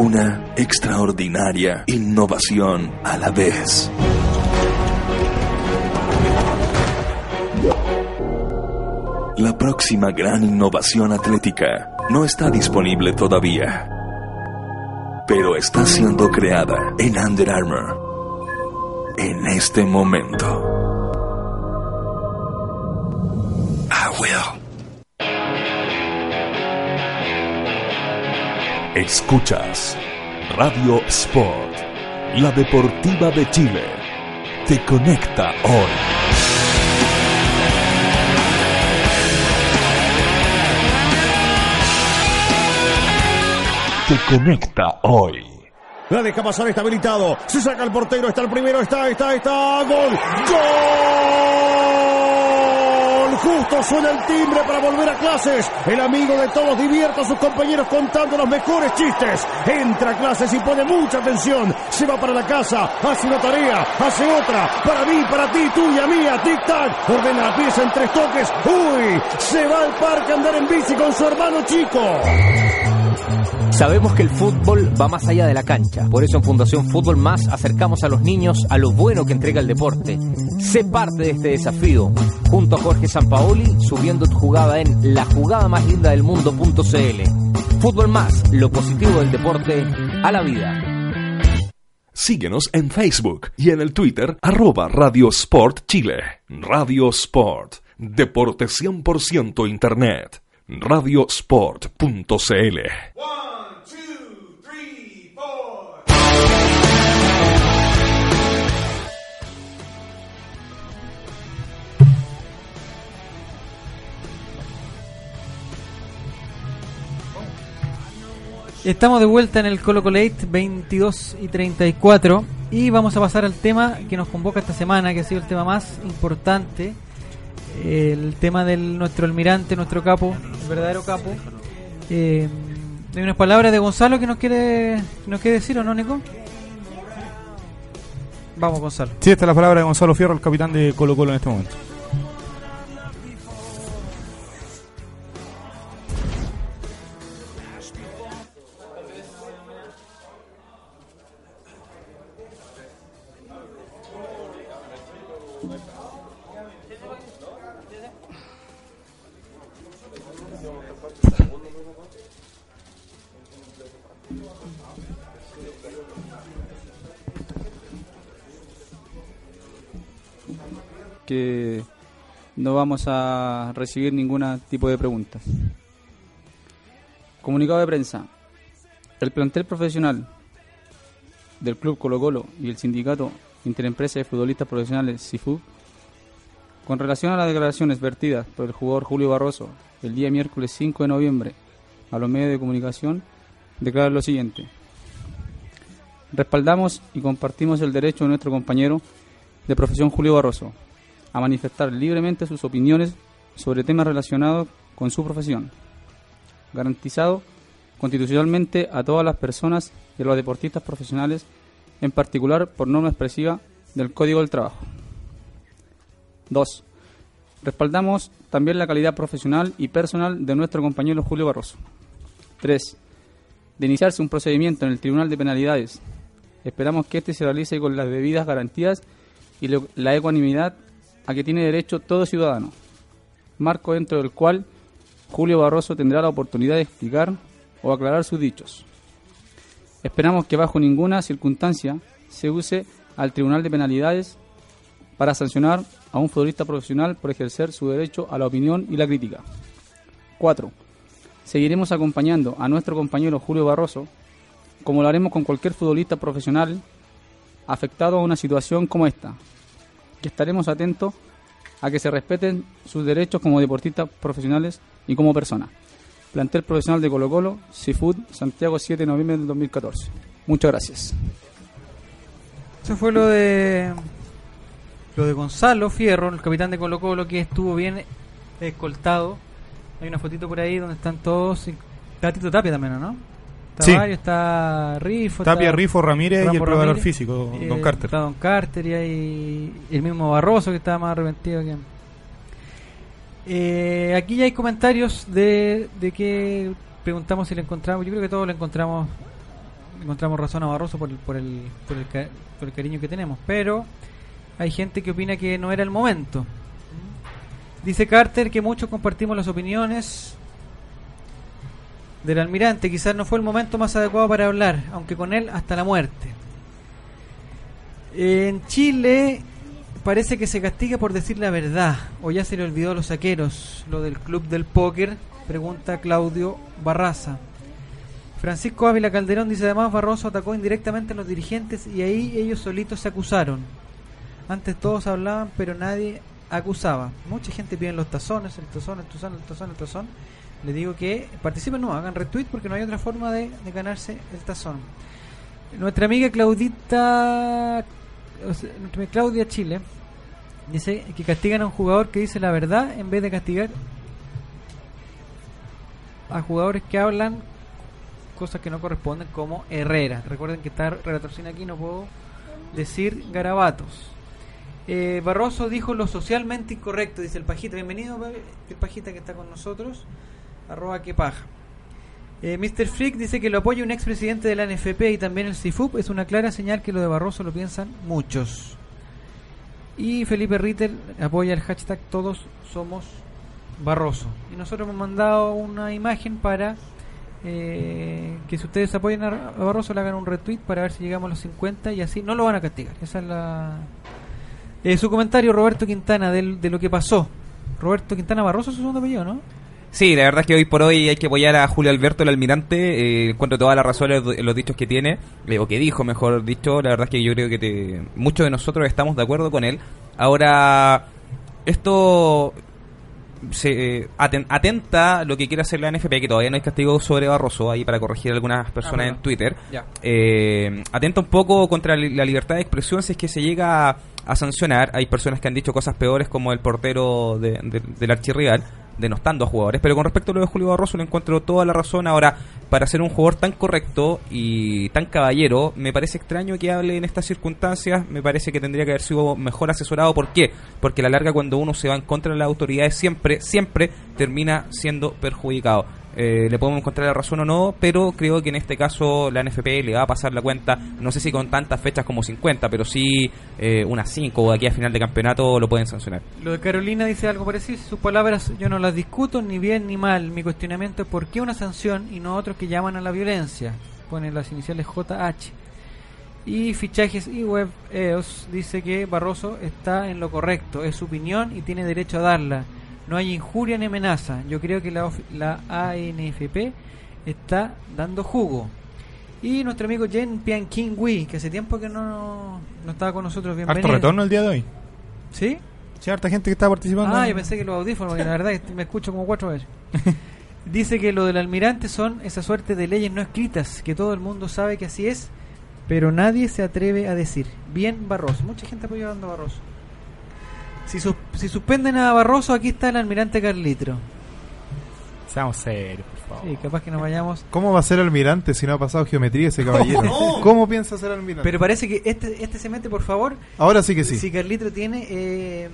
Una extraordinaria innovación a la vez. La próxima gran innovación atlética no está disponible todavía, pero está siendo creada en Under Armour en este momento. I will. Escuchas Radio Sport, la deportiva de Chile. Te conecta hoy. Te conecta hoy. La deja pasar, está habilitado. Se saca el portero, está el primero, está, está, está. Gol. Gol. Justo suena el timbre para volver a clases. El amigo de todos divierte a sus compañeros contando los mejores chistes. Entra a clases y pone mucha atención. Se va para la casa, hace una tarea, hace otra. Para mí, para ti, tuya, mía, tic-tac. Ordena la pieza en tres toques. Uy, se va al parque a andar en bici con su hermano chico. Sabemos que el fútbol va más allá de la cancha. Por eso en Fundación Fútbol Más acercamos a los niños a lo bueno que entrega el deporte. Sé parte de este desafío. Junto a Jorge Sampaoli, subiendo tu jugada en la jugada más linda del mundo.cl. Fútbol Más, lo positivo del deporte a la vida. Síguenos en Facebook y en el Twitter arroba Radio Sport Chile. Radio Sport, deporte 100% Internet. Radiosport.cl Estamos de vuelta en el Colo Colate 22 y 34 y vamos a pasar al tema que nos convoca esta semana, que ha sido el tema más importante, el tema de nuestro almirante, nuestro capo, el verdadero capo. Eh, hay unas palabras de Gonzalo que nos quiere, nos quiere decir, ¿o no, Nico? Vamos, Gonzalo. Sí, esta es la palabra de Gonzalo Fierro, el capitán de Colo Colo en este momento. Que no vamos a recibir ningún tipo de preguntas. Comunicado de prensa. El plantel profesional del Club Colo Colo y el sindicato Interempresa de Futbolistas Profesionales SIFU, con relación a las declaraciones vertidas por el jugador Julio Barroso el día miércoles 5 de noviembre a los medios de comunicación, declara lo siguiente. Respaldamos y compartimos el derecho de nuestro compañero de profesión Julio Barroso a manifestar libremente sus opiniones sobre temas relacionados con su profesión, garantizado constitucionalmente a todas las personas y a los deportistas profesionales, en particular por norma expresiva del Código del Trabajo. 2. Respaldamos también la calidad profesional y personal de nuestro compañero Julio Barroso. 3. De iniciarse un procedimiento en el Tribunal de Penalidades, esperamos que este se realice con las debidas garantías y la ecuanimidad a que tiene derecho todo ciudadano, marco dentro del cual Julio Barroso tendrá la oportunidad de explicar o aclarar sus dichos. Esperamos que bajo ninguna circunstancia se use al Tribunal de Penalidades para sancionar a un futbolista profesional por ejercer su derecho a la opinión y la crítica. 4. Seguiremos acompañando a nuestro compañero Julio Barroso, como lo haremos con cualquier futbolista profesional afectado a una situación como esta, que estaremos atentos a que se respeten sus derechos como deportistas profesionales y como personas. Plantel profesional de Colo Colo, Seafood, Santiago 7 de noviembre del 2014. Muchas gracias. Eso fue lo de lo de Gonzalo Fierro, el capitán de Colo Colo, que estuvo bien escoltado. Hay una fotito por ahí donde están todos. Está Tito Tapia también, ¿no? Está Sí. Mario, está Rifo. Tapia, está Rifo, Ramírez y el preparador Ramírez, físico, Don eh, Carter. Está Don Carter y hay el mismo Barroso que estaba más arrepentido que... Eh, aquí ya hay comentarios de, de que preguntamos si le encontramos. Yo creo que todos le encontramos encontramos razón a Barroso por el, por el, por el, ca- por el cariño que tenemos. Pero hay gente que opina que no era el momento. Dice Carter que muchos compartimos las opiniones del almirante. Quizás no fue el momento más adecuado para hablar, aunque con él hasta la muerte. En Chile parece que se castiga por decir la verdad, o ya se le olvidó a los saqueros lo del club del póker, pregunta Claudio Barraza. Francisco Ávila Calderón dice además Barroso atacó indirectamente a los dirigentes y ahí ellos solitos se acusaron. Antes todos hablaban pero nadie acusaba. Mucha gente pide los tazones, el tazón, el tazón, el tazón, el tazón. Le digo que participen, no, hagan retweet porque no hay otra forma de, de ganarse el tazón. Nuestra amiga Claudita, nuestra Claudia Chile, dice que castigan a un jugador que dice la verdad en vez de castigar a jugadores que hablan cosas que no corresponden como Herrera. Recuerden que está relatorcina aquí, no puedo decir garabatos. Eh, Barroso dijo lo socialmente incorrecto, dice el Pajita. Bienvenido, el Pajita que está con nosotros. Arroba que paja. Eh, Mr. Freak dice que lo apoya un expresidente de la NFP y también el CIFUP. Es una clara señal que lo de Barroso lo piensan muchos. Y Felipe Ritter apoya el hashtag Todos Somos Barroso. Y nosotros hemos mandado una imagen para eh, que si ustedes apoyan a Barroso le hagan un retweet para ver si llegamos a los 50 y así no lo van a castigar. Esa es la... Eh, su comentario, Roberto Quintana, de lo que pasó. Roberto Quintana Barroso es su segundo apellido, ¿no? Sí, la verdad es que hoy por hoy hay que apoyar a Julio Alberto, el almirante. Eh, encuentro toda la razón en los- dichos que tiene, eh, o que dijo, mejor dicho. La verdad es que yo creo que te- muchos de nosotros estamos de acuerdo con él. Ahora, esto se eh, aten- atenta lo que quiere hacer la NFP, que todavía no hay castigo sobre Barroso, ahí para corregir a algunas personas Ah, en. Twitter. Eh, atenta un poco contra la libertad de expresión si es que se llega a, a sancionar. Hay personas que han dicho cosas peores como el portero de- de- del archirrival, denostando a jugadores. Pero con respecto a lo de Julio Barroso, le encuentro toda la razón. Ahora, para ser un jugador tan correcto y tan caballero, me parece extraño que hable en estas circunstancias. Me parece que tendría que haber sido mejor asesorado. ¿Por qué? Porque a la larga, cuando uno se va en contra de las autoridades, siempre, siempre termina siendo perjudicado. Eh, le podemos encontrar la razón o no, pero creo que en este caso la NFP le va a pasar la cuenta, no sé si con tantas fechas como 50, pero sí eh, unas 5 o aquí a final de campeonato lo pueden sancionar. Lo de Carolina dice algo parecido. Sus palabras yo no las discuto ni bien ni mal. Mi cuestionamiento es por qué una sanción y no otros que llaman a la violencia. Ponen las iniciales JH. Y fichajes y web EOS dice que Barroso está en lo correcto. Es su opinión y tiene derecho a darla. No hay injuria ni amenaza. Yo creo que la, ANFP está dando jugo. Y nuestro amigo Jen Pian King Wee, que hace tiempo que no, no estaba con nosotros. Bienvenido. Harto retorno el día de hoy. ¿Sí? Sí, harta gente que está participando. Ah, yo pensé que los audífonos, porque la verdad es que me escucho como cuatro veces. Dice que lo del almirante son esa suerte de leyes no escritas, que todo el mundo sabe que así es, pero nadie se atreve a decir. Bien Barroso. Mucha gente apoyando a Barroso. Si, sus- si suspenden a Barroso, aquí está el almirante Carlitro. Seamos serios, por favor. Sí, capaz que nos vayamos. ¿Cómo va a ser almirante si no ha pasado geometría ese caballero? No. ¿Cómo piensa ser almirante? Pero parece que este, este se mete, por favor. Ahora sí que sí. Si Carlitro tiene, eh,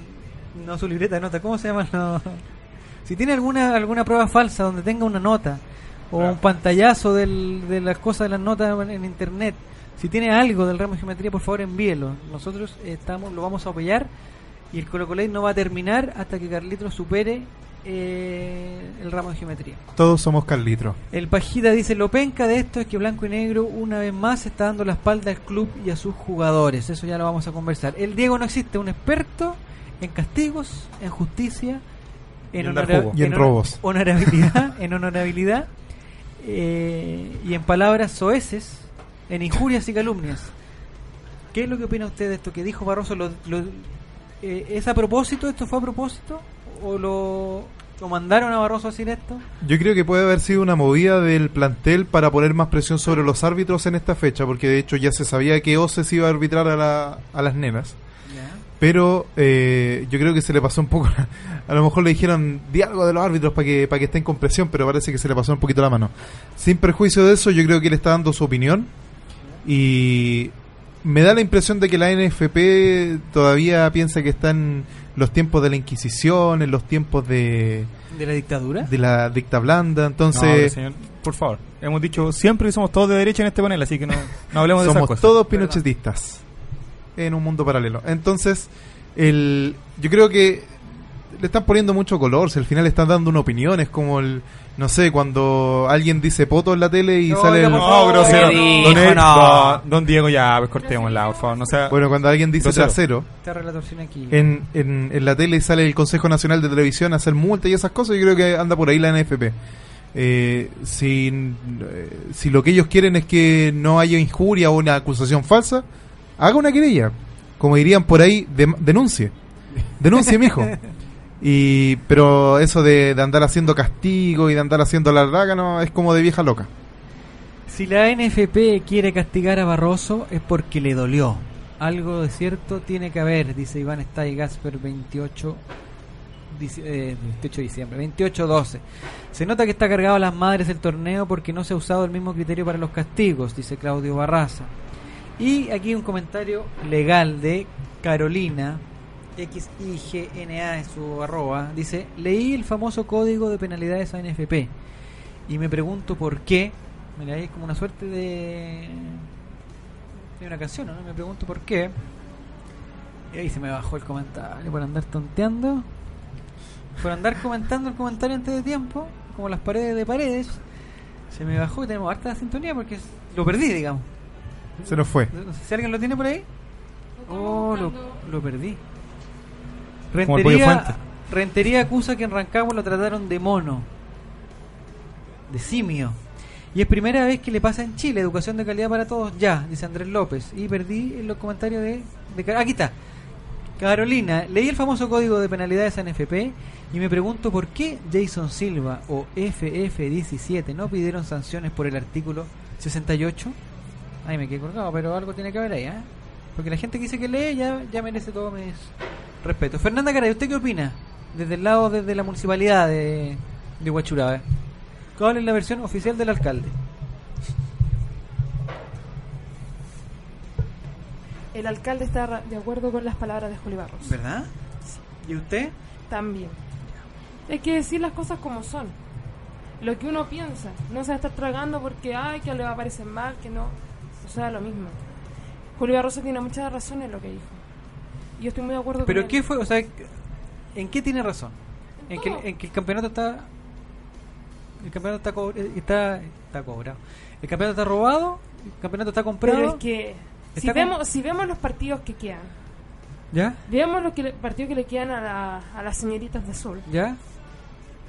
no su libreta de nota, ¿cómo se llama? No. Si tiene alguna alguna prueba falsa donde tenga una nota o un pantallazo del- de las cosas de las notas en, en internet, si tiene algo del ramo de geometría, por favor envíelo. Nosotros estamos lo vamos a apoyar y el Colo Colate no va a terminar hasta que Carlitro supere eh, el ramo de geometría. Todos somos Carlitro. El Pajita dice, lo penca de esto es que Blanco y Negro una vez más está dando la espalda al club y a sus jugadores. Eso ya lo vamos a conversar. El Diego no existe, un experto en castigos, en justicia, en, Y en. Y en robos. honorabilidad, en honorabilidad eh, y en palabras soeces, en injurias y calumnias. ¿Qué es lo que opina usted de esto que dijo Barroso? ¿Lo, lo- eh, ¿Es a propósito? ¿Esto fue a propósito? ¿O lo, lo mandaron a Barroso a decir esto? Yo creo que puede haber sido una movida del plantel para poner más presión sobre los árbitros en esta fecha, porque de hecho ya se sabía que Oces iba a arbitrar a, la- a las nenas. Pero eh, yo creo que se le pasó un poco. A lo mejor le dijeron, di algo de los árbitros para que, para que estén con presión, pero parece que se le pasó un poquito la mano. Sin perjuicio de eso, yo creo que él está dando su opinión. Y me da la impresión de que la NFP todavía piensa que está en los tiempos de la Inquisición, en los tiempos de, ¿De la dictadura? de la dicta blanda. No, Entonces, señor, por favor. Hemos dicho siempre que somos todos de derecha en este panel, así que no, no hablemos de esas somos cosas. todos pinochetistas en un mundo paralelo. Entonces, el, yo creo que le están poniendo mucho color. Si al final le están dando una opinión, es como el. No sé, cuando alguien dice poto en la tele y No, sale oiga, el. favor, grosero. dijo, Don, no. don- don Diego, ya, pues cortémosla, por favor. No sea Bueno, cuando alguien dice grosero. trasero. Aquí. En, en, en la tele sale el Consejo Nacional de Televisión a hacer multa y esas cosas. Yo creo que anda por ahí la NFP. Eh, si, eh, si lo que ellos quieren es que no haya injuria o una acusación falsa, haga una querella. Como dirían por ahí, denuncie. Denuncie, mijo. Y, pero eso de, de andar haciendo castigo y de andar haciendo la raga, no, es como de vieja loca. Si la NFP quiere castigar a Barroso es porque le dolió. Algo de cierto tiene que haber, dice Iván Stay Gasper 28, dici- eh, 28 de diciembre, 28-12. Se nota que está cargado a las madres el torneo porque no se ha usado el mismo criterio para los castigos, dice Claudio Barraza. Y aquí un comentario legal de Carolina, XIGNA es su arroba, dice, leí el famoso código de penalidades a NFP y me pregunto por qué, mira, ahí es como una suerte de, de una canción, ¿no? Me pregunto por qué. Y ahí se me bajó el comentario por andar tonteando, por andar comentando el comentario antes de tiempo, como las paredes de paredes. Se me bajó y tenemos harta sintonía porque es- lo perdí, digamos. Se nos fue. No sé si alguien lo tiene por ahí. Oh, lo, lo perdí. Rentería. Rentería acusa que en Rancagua lo trataron de mono, de simio. Y es primera vez que le pasa en Chile, educación de calidad para todos, ya, dice Andrés López. Y perdí en los comentarios de, Aquí está. Carolina, leí el famoso código de penalidades NFP y me pregunto por qué Jason Silva o FF17 no pidieron sanciones por el artículo 68. Ay, me quedé colgado, pero algo tiene que haber ahí, ¿eh? Porque la gente que dice que lee ya, ya merece todo mis respetos. Fernanda Caray, ¿usted qué opina? Desde el lado desde la municipalidad de, de Huachuraba. ¿Cuál es la versión oficial del alcalde? El alcalde está de acuerdo con las palabras de Juli Barros. ¿Verdad? ¿Y usted? También. Hay que decir las cosas como son. lo que uno piensa. No se va a estar tragando porque, ay, que le va a parecer mal, que no. O sea, lo mismo. Julio Barroso tiene muchas razones en lo que dijo. Yo estoy muy de acuerdo ¿Pero con qué él. fue? O sea, ¿en qué tiene razón? En que, en que el campeonato está. El campeonato está, co- está, está cobrado. El campeonato está robado, el campeonato está comprado. Pero es que si vemos, si vemos los partidos que quedan, ¿Ya? veamos los que le- partidos que le quedan a, la- a las señoritas de azul. ¿Ya?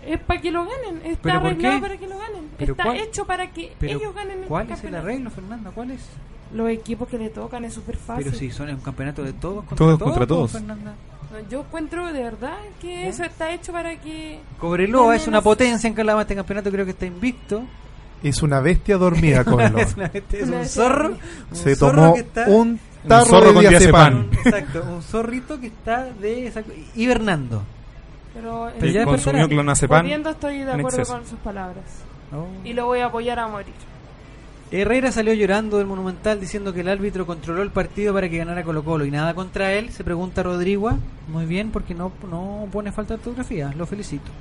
Es para que lo ganen, está ¿Pero por arreglado para que lo ganen. ¿Pero está cuál? hecho para que ellos ganen el ¿Cuál es el campeonato. arreglo, Fernanda? ¿Cuál es? Los equipos que le tocan es súper fácil. Pero si son un campeonato de todos contra Todos todos, contra todos. Fernanda. No, Yo encuentro de verdad que eso está hecho para que... Cobreloa es una potencia en Calama, este campeonato creo que está invicto. Es una bestia dormida, Cobreloa. es, una bestia, es Una un zorro. un Se zorro tomó que está- un tarro zorro de con diazepam. Exacto, un zorrito que está de exacto, hibernando. Pero Pero ya consumió clonazepam estoy de acuerdo con sus palabras. Oh. Y lo voy a apoyar a morir. Herrera salió llorando del Monumental diciendo que el árbitro controló el partido para que ganara Colo Colo y nada contra él, se pregunta Rodrigo. Muy bien, porque no, no pone falta de ortografía, lo felicito.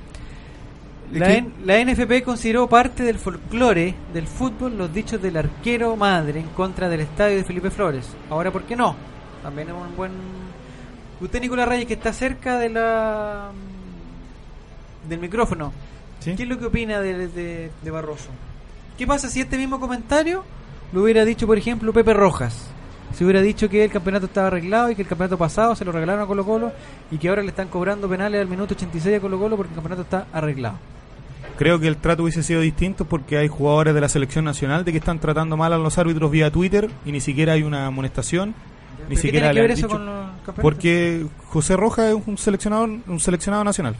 La, ¿Qué? N- la NFP consideró parte del folclore del fútbol los dichos del arquero madre en contra del estadio de Felipe Flores. Ahora, ¿por qué no? También es un buen... Usted, Nicolás Reyes, que está cerca de la del micrófono, ¿Sí? ¿qué es lo que opina de, de- de Barroso? ¿Qué pasa si este mismo comentario lo hubiera dicho, por ejemplo, Pepe Rojas? Si hubiera dicho que el campeonato estaba arreglado y que el campeonato pasado se lo regalaron a Colo Colo y que ahora le están cobrando penales al minuto 86 a Colo Colo porque el campeonato está arreglado. Creo que el trato hubiese sido distinto porque hay jugadores de la selección nacional de que están tratando mal a los árbitros vía Twitter y ni siquiera hay una amonestación. Ni ¿Pero qué siquiera le ver han eso dicho- con los campeonatos? Porque José Rojas es un seleccionador, un seleccionado nacional.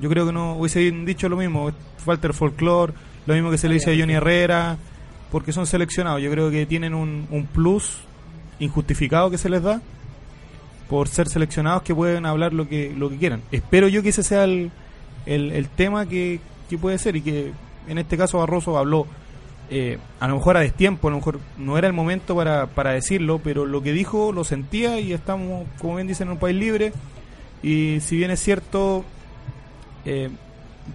Yo creo que no hubiese dicho lo mismo. Falta el folclore, lo mismo que se le dice a Johnny Herrera, porque son seleccionados. Yo creo que tienen un, un plus injustificado que se les da por ser seleccionados que pueden hablar lo que lo que quieran. Espero yo que ese sea el, el, el tema que, que puede ser y que en este caso Barroso habló eh, a lo mejor a destiempo, a lo mejor no era el momento para, para decirlo, pero lo que dijo lo sentía y estamos, como bien dicen, en un país libre y si bien es cierto, eh,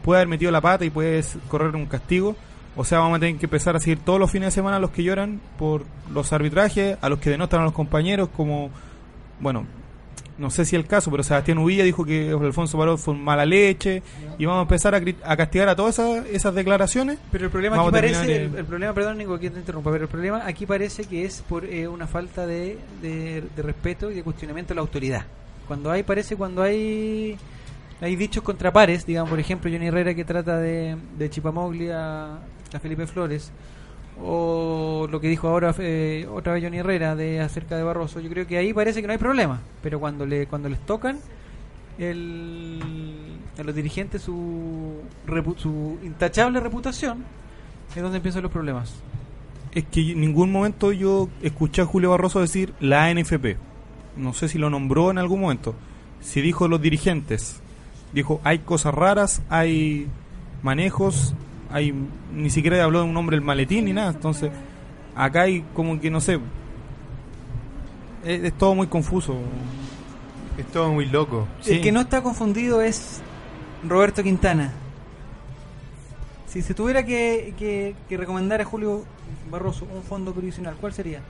puede haber metido la pata y puede correr un castigo, o sea, vamos a tener que empezar a seguir todos los fines de semana a los que lloran por los arbitrajes, a los que denotan a los compañeros, como, bueno, no sé si el caso, pero Sebastián Uvilla dijo que Alfonso Baró fue un mala leche y vamos a empezar a, castigar a todas esas, esas declaraciones. Pero el problema Vamos aquí parece, el, el problema, perdón Nico, que te interrumpa, pero el problema aquí parece que es por eh, una falta de, de, de respeto y de cuestionamiento a la autoridad. Cuando hay, parece cuando hay hay dichos contrapares, digamos, por ejemplo, Johnny Herrera que trata de, de Chipamogli a, a Felipe Flores, o lo que dijo ahora eh, otra vez Johnny Herrera de acerca de Barroso, yo creo que ahí parece que no hay problema, pero cuando le cuando les tocan el, a los dirigentes su, repu- su intachable reputación, es donde empiezan los problemas. Es que en ningún momento yo escuché a Julio Barroso decir la ANFP. No sé si lo nombró en algún momento. Si dijo los dirigentes. Dijo, hay cosas raras, hay manejos, hay ni siquiera habló de un nombre el maletín ni nada. Entonces, acá hay como que no sé. Es, es todo muy confuso. Es todo muy loco. El que no está confundido es Roberto Quintana. Si se tuviera que, que, que recomendar a Julio Barroso un fondo provisional, ¿cuál sería?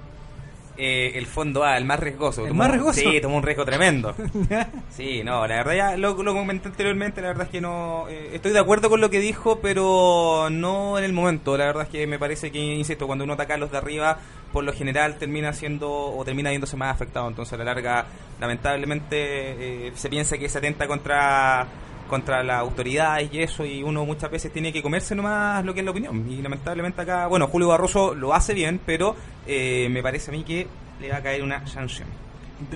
Eh, el fondo A, el más riesgoso. ¿El Tomó- más riesgoso? Sí, tomó un riesgo tremendo. sí, no, la verdad ya lo, lo comenté anteriormente, la verdad es que no... eh, estoy de acuerdo con lo que dijo, pero no en el momento. La verdad es que me parece que, insisto, cuando uno ataca a los de arriba, por lo general termina siendo o termina viéndose más afectado. Entonces a la larga, lamentablemente, eh, se piensa que se atenta contra contra las autoridades y eso y uno muchas veces tiene que comerse nomás lo que es la opinión y lamentablemente acá bueno Julio Barroso lo hace bien pero eh, me parece a mí que le va a caer una sanción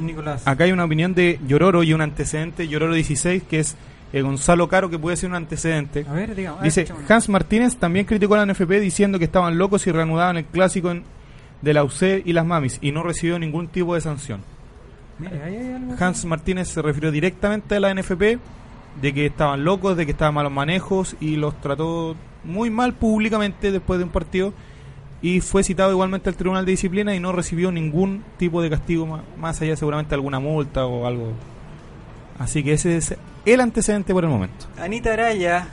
Nicolás Acá hay una opinión de Llororo y un antecedente, Llororo 16, que es eh, Gonzalo Caro, que puede ser un antecedente. A ver, digamos. a ver, Dice. Hans Martínez también criticó a la NFP diciendo que estaban locos y reanudaban el clásico en- de la UC y las mamis y no recibió ningún tipo de sanción. Mire, ahí hay algo. Hans Martínez se refirió directamente a la NFP de que estaban locos, de que estaban malos manejos y los trató muy mal públicamente después de un partido y fue citado igualmente al Tribunal de Disciplina y no recibió ningún tipo de castigo más allá seguramente alguna multa o algo. Así que ese es el antecedente por el momento. Anita Araya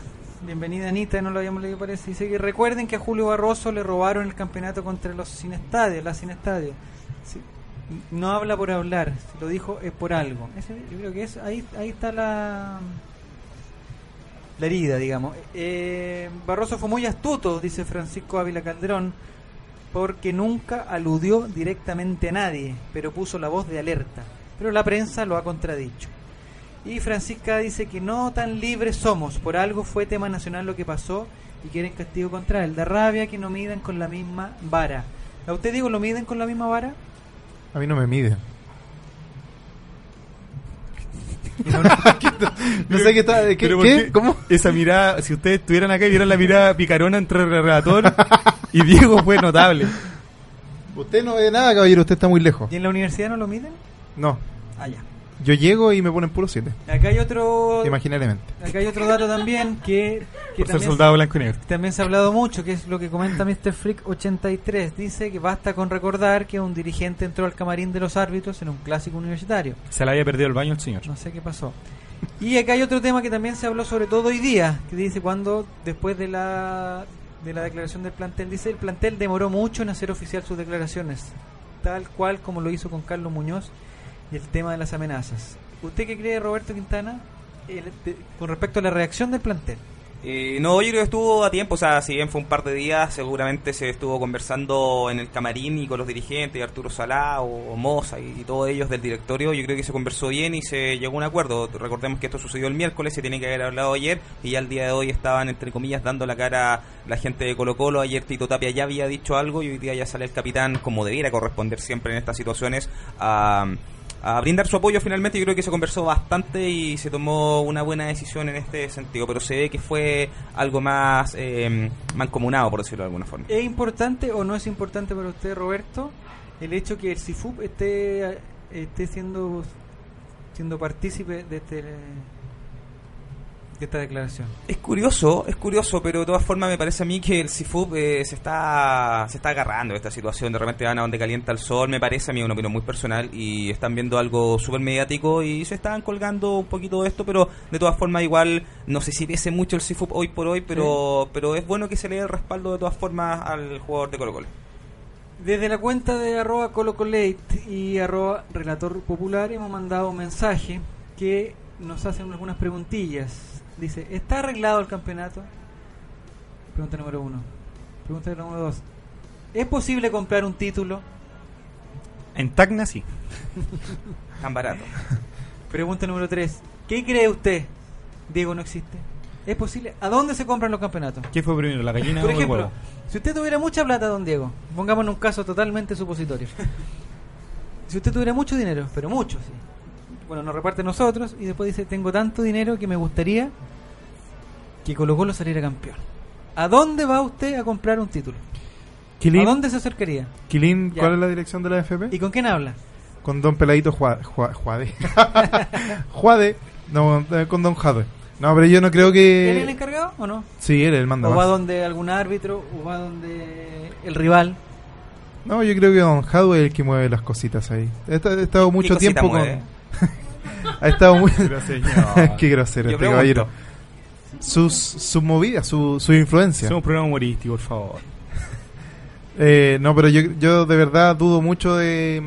Bienvenida Anita, no lo habíamos leído parece. Dice que recuerden que a Julio Barroso le robaron el campeonato contra los sin estadio, la sin No habla por hablar, si lo dijo es por algo. Ese- yo creo que es, ahí, ahí está la, la herida, digamos. Eh, Barroso fue muy astuto, dice Francisco Ávila Calderón, porque nunca aludió directamente a nadie, pero puso la voz de alerta. Pero la prensa lo ha contradicho. Y Francisca dice que no tan libres somos, por algo fue tema nacional lo que pasó y quieren castigo contra él. Da rabia que no midan con la misma vara. ¿A usted digo lo miden con la misma vara? A mí no me mide. no sé qué está. ¿Qué? Pero ¿por qué? qué? ¿Cómo? Esa mirada, si ustedes estuvieran acá y vieran la mirada picarona entre el relator y Diego fue notable. Usted no ve nada, caballero. Usted está muy lejos. ¿Y en la universidad no lo miden? No. Ah, ya. Yo llego y me ponen puro 7. Acá hay otro. Imaginariamente. Acá hay otro dato también que, que Por ser soldado blanco y negro. también se ha hablado mucho, que es lo que comenta Mr. Freak 83. Dice que basta con recordar que un dirigente entró al camarín de los árbitros en un clásico universitario. Se le había perdido el baño el señor. No sé qué pasó. Y acá hay otro tema que también se habló sobre todo hoy día, que dice cuando después de la de la declaración del plantel, dice el plantel demoró mucho en hacer oficial sus declaraciones, tal cual como lo hizo con Carlos Muñoz y el tema de las amenazas. ¿Usted qué cree, Roberto Quintana, el- de- con respecto a la reacción del plantel? Eh, no, yo creo que estuvo a tiempo, o sea, si bien fue un par de días, seguramente se estuvo conversando en el camarín y con los dirigentes, Arturo Salá o, o Moza y, y todos ellos del directorio, yo creo que se conversó bien y se llegó a un acuerdo. Recordemos que esto sucedió el miércoles, se tiene que haber hablado ayer y ya el día de hoy estaban, entre comillas, dando la cara la gente de Colo Colo. Ayer Tito Tapia ya había dicho algo y hoy día ya sale el capitán, como debiera corresponder siempre en estas situaciones, a a brindar su apoyo finalmente yo creo que se conversó bastante y se tomó una buena decisión en este sentido pero se ve que fue algo más eh, mancomunado por decirlo de alguna forma. ¿Es importante o no es importante para usted, Roberto, el hecho que el CIFUP esté, esté siendo, siendo partícipe de, este, esta declaración? es curioso es curioso pero de todas formas me parece a mí que el CIFUP eh, se está se está agarrando de esta situación de repente van a donde calienta el sol me parece a mí una opinión muy personal y están viendo algo súper mediático y se están colgando un poquito de esto pero de todas formas igual no sé si pese mucho el CIFUP hoy por hoy pero pero es bueno que se le dé el respaldo de todas formas al jugador de Colo Colo Desde la cuenta de arroba colocolate y arroba relator popular hemos mandado un mensaje que nos hacen algunas preguntillas. Dice, ¿está arreglado el campeonato? Pregunta número uno. Pregunta número dos. ¿Es posible comprar un título? En Tacna sí. tan barato Pregunta número tres. ¿Qué cree usted? Diego no existe. ¿Es posible? ¿A dónde se compran los campeonatos? ¿Qué fue primero, la gallina Por o el ejemplo, huevo? si usted tuviera mucha plata, don Diego, pongamos en un caso totalmente supositorio. si usted tuviera mucho dinero, pero mucho, sí. Bueno, nos reparte nosotros y después dice, tengo tanto dinero que me gustaría que Colo Colo saliera campeón. ¿A dónde va usted a comprar un título? Quilín, ¿A dónde se acercaría? Quilín, Ya. ¿cuál es la dirección de la FP? ¿Y con quién habla? Con Don Peladito Jua- Jua- Juade. Juade. No, eh, con Don Jade. No, pero yo no creo ¿Él es el que... encargado o no? Sí, él, él manda ¿O va donde algún árbitro? ¿O va donde el rival? No, yo creo que Don Jadwe es el que mueve las cositas ahí. He esta- he estado mucho tiempo mueve? con... ha estado muy... Pero señor. Qué grosero este pregunto. caballero. Sus, sus movidas, su, su influencia. Somos un programa humorístico, por favor. Eh, no, pero yo, yo de verdad dudo mucho de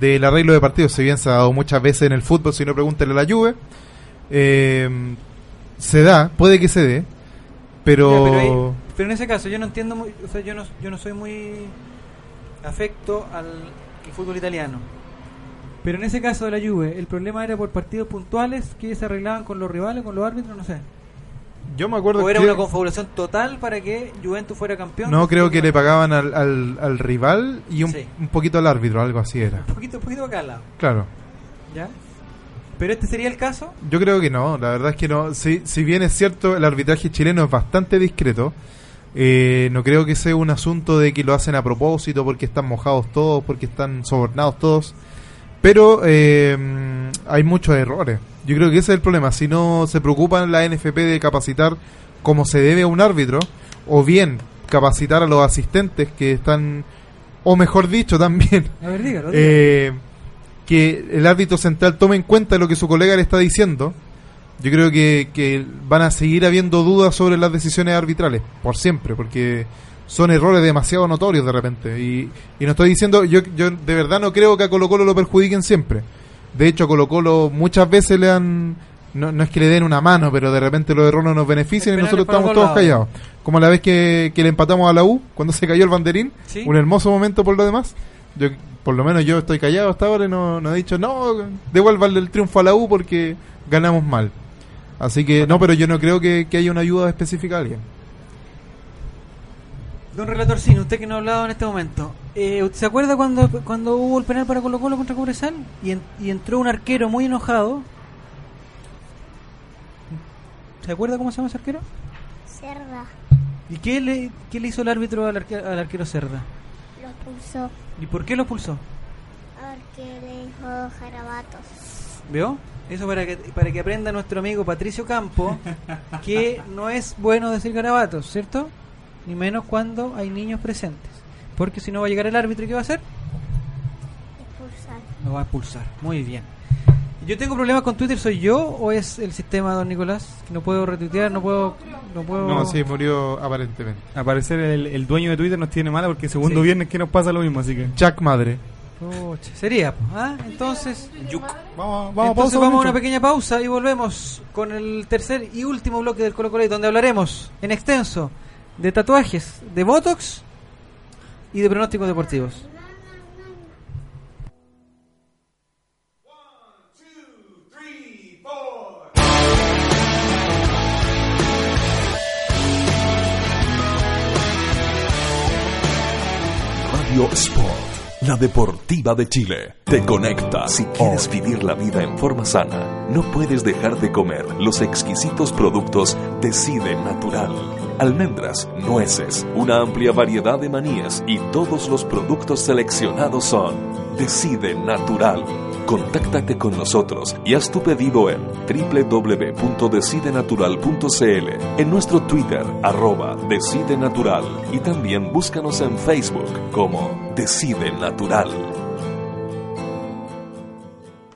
del arreglo de partidos. Si bien se ha dado muchas veces en el fútbol, si no pregúntale a la Juve. Eh, se da, puede que se dé, pero... Ya, pero, ahí- pero en ese caso yo no entiendo muy, o sea, yo no, yo no soy muy afecto al, al fútbol italiano. Pero en ese caso de la Juve, el problema era por partidos puntuales que se arreglaban con los rivales, con los árbitros, no sé. Yo me acuerdo O era que... una confabulación total para que Juventus fuera campeón. No, creo que le pagaban al, al, al rival y un, Sí. un poquito al árbitro, algo así era. Un poquito, un poquito acá al lado. Claro. ¿Ya? Pero este sería el caso. Yo creo que no, la verdad es que no. Si, si bien es cierto, el arbitraje chileno es bastante discreto, eh, no creo que sea un asunto de que lo hacen a propósito porque están mojados todos, porque están sobornados todos. Pero eh, hay muchos errores. Yo creo que ese es el problema. Si no se preocupan la NFP de capacitar como se debe a un árbitro, o bien capacitar a los asistentes que están, o mejor dicho también, A ver, dígalo. dígalo. eh, que el árbitro central tome en cuenta lo que su colega le está diciendo yo creo que, que van a seguir habiendo dudas sobre las decisiones arbitrales, por siempre, porque son errores demasiado notorios de repente. Y, y no estoy diciendo, yo, yo de verdad no creo que a Colo Colo lo perjudiquen siempre. De hecho, a Colo Colo muchas veces le han... No, no es que le den una mano, pero de repente los errores nos benefician y nosotros estamos dos todos lados. callados. Como la vez que, que le empatamos a la U, cuando se cayó el banderín. Sí. Un hermoso momento por lo demás. Yo, por lo menos yo estoy callado hasta ahora y no, no he dicho, no, devuélvanle el triunfo a la U porque ganamos mal. Así que, no, pero yo no creo que, que haya una ayuda específica a alguien. Don Relator Sin, usted que no ha hablado en este momento, eh, ¿usted ¿se acuerda cuando, cuando hubo el penal para Colo Colo contra Cobresal? Y, en- y entró un arquero muy enojado. ¿Se acuerda cómo se llama ese arquero? Cerda. ¿Y qué le, qué le hizo el árbitro al, arque- al arquero Cerda? Lo pulsó. ¿Y por qué lo pulsó? Porque le dijo jarabatos. ¿Veo? Eso para que, para que aprenda nuestro amigo Patricio Campo que no es bueno decir garabatos, ¿cierto? Ni menos cuando hay niños presentes. Porque si no va a llegar el árbitro, ¿y ¿qué va a hacer? Expulsar. Lo va a expulsar. Muy bien. ¿Yo tengo problemas con Twitter? ¿Soy yo o es el sistema, don Nicolás? Que no puedo retuitear, no puedo... No puedo... No, sí, murió aparentemente. Al parecer el, el dueño de Twitter nos tiene mala porque segundo Sí. viernes que nos pasa lo mismo, así que... Jack Madre. Pucha, sería, ¿ah? Entonces... Vamos, Entonces pausa, vamos a una pequeña pausa y volvemos con el tercer y último bloque del Colo Colo donde hablaremos en extenso de tatuajes, de Botox y de pronósticos deportivos. Radio Sport, la deportiva de Chile, te conecta. Si quieres vivir la vida en forma sana, no puedes dejar de comer los exquisitos productos Decide Natural. Almendras, nueces, una amplia variedad de manías y todos los productos seleccionados son Decide Natural. Contáctate con nosotros y haz tu pedido en www.decidenatural.cl, en nuestro Twitter, arroba Decide Natural, y también búscanos en Facebook como Decide Natural.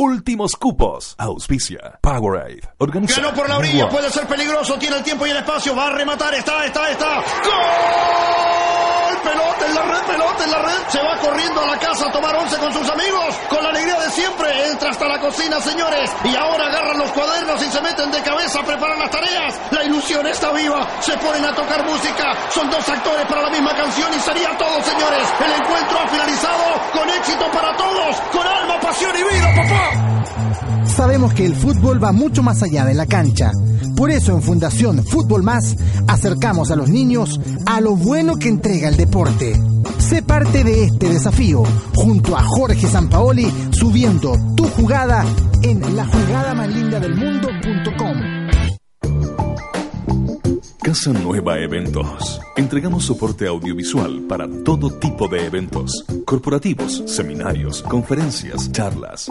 Últimos cupos. Auspicia. Powerade. Organiza. Ganó por la orilla, puede ser peligroso, tiene el tiempo y el espacio, va a rematar, está, está, está. ¡Gol! Pelota en la red, pelota en la red. Se va corriendo a la casa a tomar once con sus amigos. Con la alegría de siempre, entra hasta la cocina, señores. Y ahora agarran los cuadernos y se meten de cabeza a preparar las tareas. La ilusión está viva. Se ponen a tocar música. Son dos actores para la misma canción y sería todo, señores. El encuentro ha finalizado con éxito para todos. Con alma, pasión y vida, papá. Sabemos que el fútbol va mucho más allá de la cancha. Por eso en Fundación Fútbol Más acercamos a los niños a lo bueno que entrega el deporte. Sé parte de este desafío junto a Jorge Sampaoli subiendo tu jugada en la jugada más linda. Casa Nueva Eventos. Entregamos soporte audiovisual para todo tipo de eventos, corporativos, seminarios, conferencias, charlas,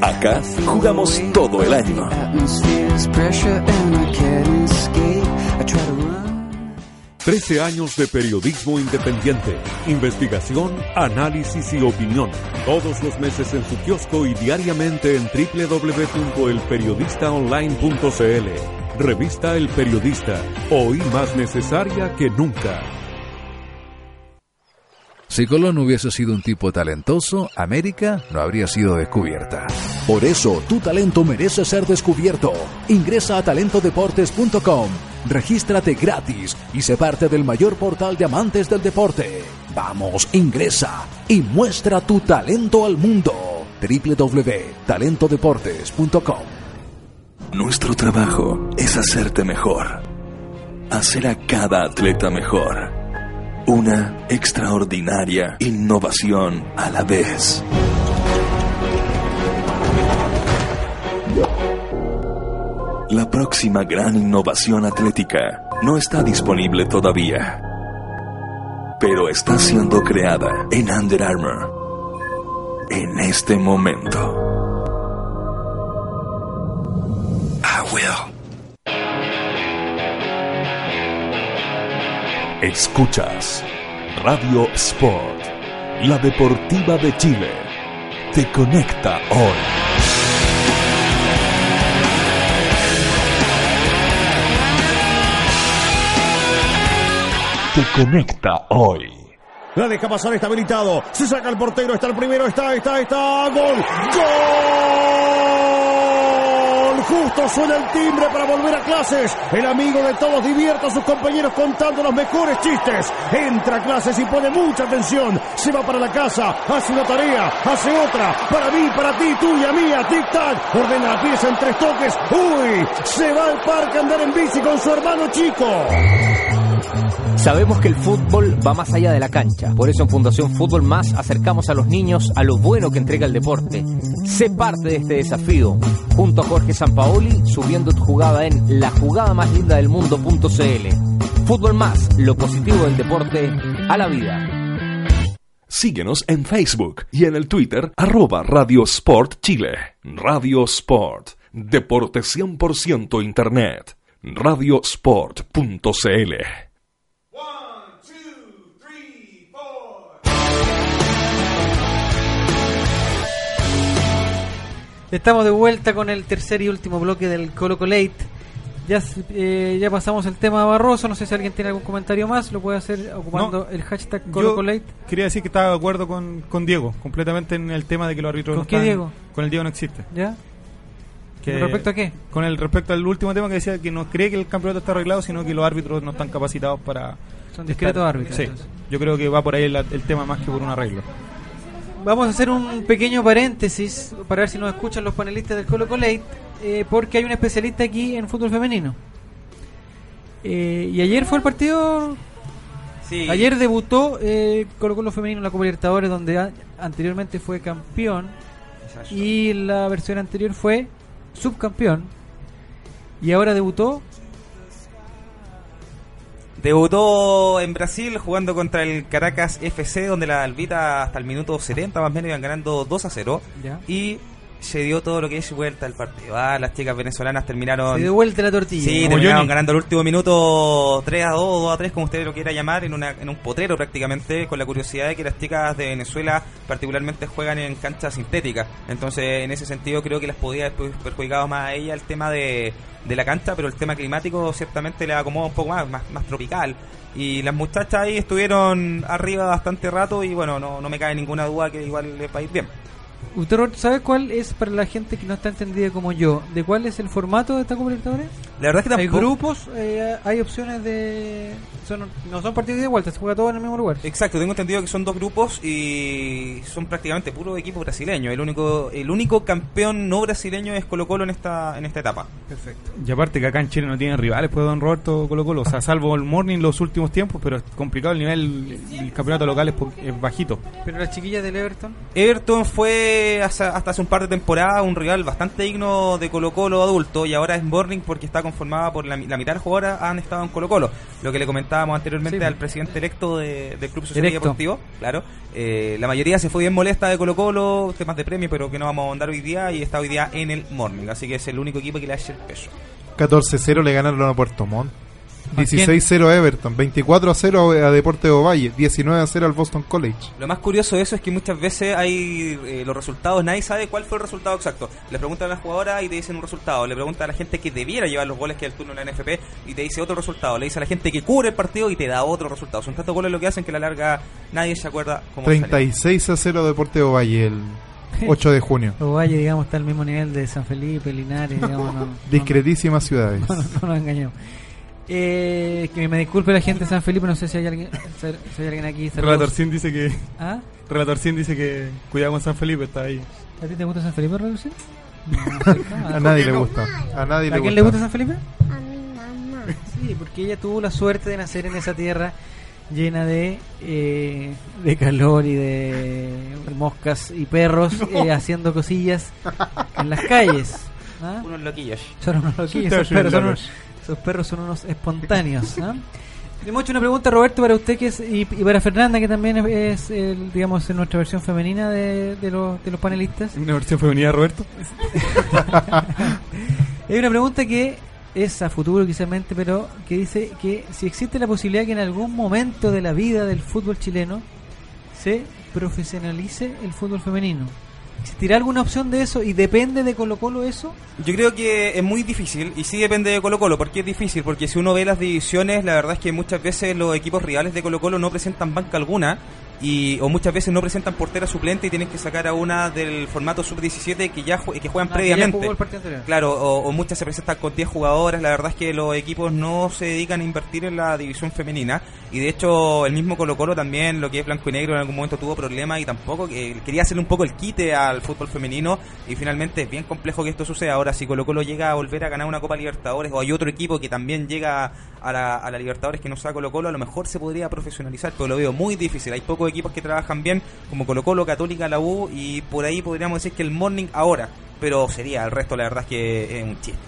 Acá jugamos todo el año. 13 años de periodismo independiente, investigación, análisis y opinión. Todos los meses en su kiosco y diariamente en www.elperiodistaonline.cl. Revista El Periodista, hoy más necesaria que nunca. Si Colón hubiese sido un tipo talentoso, América no habría sido descubierta. Por eso, tu talento merece ser descubierto. Ingresa a talentodeportes.com, regístrate gratis y sé parte del mayor portal de amantes del deporte. Vamos, ingresa y muestra tu talento al mundo. www.talentodeportes.com Nuestro trabajo es hacerte mejor. Hacer a cada atleta mejor. Una extraordinaria innovación a la vez. La próxima gran innovación atlética no está disponible todavía, pero está siendo creada en Under Armour en este momento. Escuchas Radio Sport, la deportiva de Chile. Te conecta hoy. Te conecta hoy. La deja pasar, está habilitado. Se saca el portero, está el primero, está, está, está. ¡Gol! ¡Gol! Justo suena el timbre para volver a clases. El amigo de todos divierte a sus compañeros contando los mejores chistes. Entra a clases y pone mucha atención. Se va para la casa, hace una tarea, hace otra. Para mí, para ti, tuya, mía, tic-tac. Ordena la pieza en tres toques. ¡Uy! Se va al parque a andar en bici con su hermano chico. Sabemos que el fútbol va más allá de la cancha. Por eso en Fundación Fútbol Más acercamos a los niños a lo bueno que entrega el deporte. Sé parte de este desafío. Junto a Jorge Sampaoli, subiendo tu jugada en la jugada más linda del mundo.cl. Fútbol Más, lo positivo del deporte a la vida. Síguenos en Facebook y en el Twitter arroba Radio Sport Chile. Radio Sport. Deporte 100% Internet. Radiosport.cl Estamos de vuelta con el tercer y último bloque del Colo Colate. Ya, eh, ya pasamos el tema de Barroso. No sé si alguien tiene algún comentario más. Lo puede hacer ocupando el hashtag Colo Colate. quería decir que estaba de acuerdo con, con Diego, completamente en el tema de que los árbitros ¿Con no qué están- Diego? Con el Diego no existe. ¿Ya? Que- ¿Con respecto a qué? Con el respecto al último tema que decía que no cree que el campeonato está arreglado, sino que los árbitros no están capacitados para... Son discretos estar- árbitros, Sí, entonces. yo creo que va por ahí el, el tema más que por un arreglo. Vamos a hacer un pequeño paréntesis para ver si nos escuchan los panelistas del Colo Colate, eh, porque hay un especialista aquí en fútbol femenino. Eh, y ayer fue el partido. Sí. Ayer debutó eh, Colo Colo femenino en la Copa Libertadores, donde a- anteriormente fue campeón y la versión anterior fue subcampeón. Y ahora debutó Debutó en Brasil jugando contra el Caracas FC, donde la Albita hasta el minuto 70 más o menos iban ganando 2 a 0. Ya. Y se dio todo lo que es vuelta al partido. Ah, las chicas venezolanas terminaron. Se dio vuelta la tortilla. Sí, Como terminaron Johnny. ganando el último minuto 3 a 2, 2 a 3, como usted lo quiera llamar, en, una, en un potrero prácticamente, con la curiosidad de que las chicas de Venezuela particularmente juegan en canchas sintéticas. Entonces, en ese sentido, creo que las podía haber perjudicado más a ella el tema de, de la cancha, pero el tema climático ciertamente le acomoda un poco más, más, más tropical. Y las muchachas ahí estuvieron arriba bastante rato y bueno, no, no me cae ninguna duda que igual les va a ir bien. ¿Usted Roberto, sabe cuál es para la gente que no está entendida como yo? ¿De cuál es el formato de esta Copa Libertadores? La verdad es que Hay tampoco- grupos, eh, hay opciones de... son- no son partidos de vuelta, se juega todo en el mismo lugar. Exacto, tengo entendido que son dos grupos y son prácticamente puro equipo brasileño. El único el único campeón no brasileño es Colo Colo en esta en esta etapa. Perfecto. Y aparte que acá en Chile no tienen rivales, pues Don Roberto Colo Colo. O sea, salvo el Morning los últimos tiempos, pero es complicado el nivel, el campeonato local es, es bajito. Pero las chiquillas del Everton... Everton fue hasta, hasta hace un par de temporadas un rival bastante digno de Colo Colo adulto y ahora es Morning porque está conformada por la, mi- la mitad de las jugadoras han estado en Colo Colo. Lo que le comentábamos anteriormente Sí. al presidente electo de- del Club Social y. Deportivo. Claro, Eh, la mayoría se fue bien molesta de Colo Colo, temas de premio, pero que no vamos a ahondar hoy día y está hoy día en el Morning. Así que es el único equipo que le hace el peso. 14-0 le ganaron a Puerto Montt. ¿A quién? 16-0 a Everton, 24-0 a Deportes Valle, 19-0 al Boston College. Lo más curioso de eso es que muchas veces hay eh, los resultados, nadie sabe cuál fue el resultado exacto. Le preguntan a la jugadora y te dicen un resultado. Le preguntan a la gente que debiera llevar los goles que es el turno en la NFP y te dice otro resultado. Le dice a la gente que cubre el partido y te da otro resultado. Son tantos goles lo que hacen que a la larga nadie se acuerda cómo salió. 36-0 Deportes Valle el 8 de junio. Ovalle, digamos, está al mismo nivel de San Felipe, Linares, digamos, no, no, Discretísimas ciudades. no, no, no nos engañemos. Eh, que me disculpe la gente de San Felipe, no sé si hay alguien, si hay alguien aquí. saludos. Relator Sin dice que. ¿Ah? Relator Sin dice que cuidado con San Felipe, está ahí. ¿A ti te gusta San Felipe, Relator Sin? A nadie le gusta. A nadie ¿A le quién gusta. le gusta San Felipe? A mi mamá. Sí, porque ella tuvo la suerte de nacer en esa tierra llena de, eh, de calor y de moscas y perros eh, haciendo cosillas en las calles. ¿ah? Unos loquillos. Son unos loquillos, esos perros, son unos, esos perros son unos espontáneos. Hemos hecho una pregunta, Roberto, para usted que es, y, y para Fernanda, que también es, el, digamos, en nuestra versión femenina de, de, los, de los panelistas. Una versión femenina, Roberto. Hay una pregunta que es a futuro quizásmente, pero que dice que si existe la posibilidad que en algún momento de la vida del fútbol chileno se profesionalice el fútbol femenino. ¿Existirá alguna opción de eso y depende de Colo Colo eso? Yo creo que es muy difícil y sí depende de Colo Colo. ¿Por qué es difícil? Porque si uno ve las divisiones, la verdad es que muchas veces los equipos rivales de Colo Colo no presentan banca alguna y o muchas veces no presentan portera suplente y tienen que sacar a una del formato sub-17 que ya que juegan que ya previamente. Claro, o, o muchas se presentan con 10 jugadoras. La verdad es que los equipos no se dedican a invertir en la división femenina. Y de hecho, el mismo Colo Colo también, lo que es blanco y negro, en algún momento tuvo problemas y tampoco que quería hacerle un poco el quite al fútbol femenino. Y finalmente es bien complejo que esto suceda. Ahora, si Colo Colo llega a volver a ganar una Copa Libertadores o hay otro equipo que también llega a la, a la Libertadores que no sea Colo Colo, a lo mejor se podría profesionalizar, pero lo veo muy difícil. Hay pocos equipos que trabajan bien, como Colo Colo, Católica, la U, y por ahí podríamos decir que el Morning ahora. Pero sería, el resto la verdad es que es un chiste.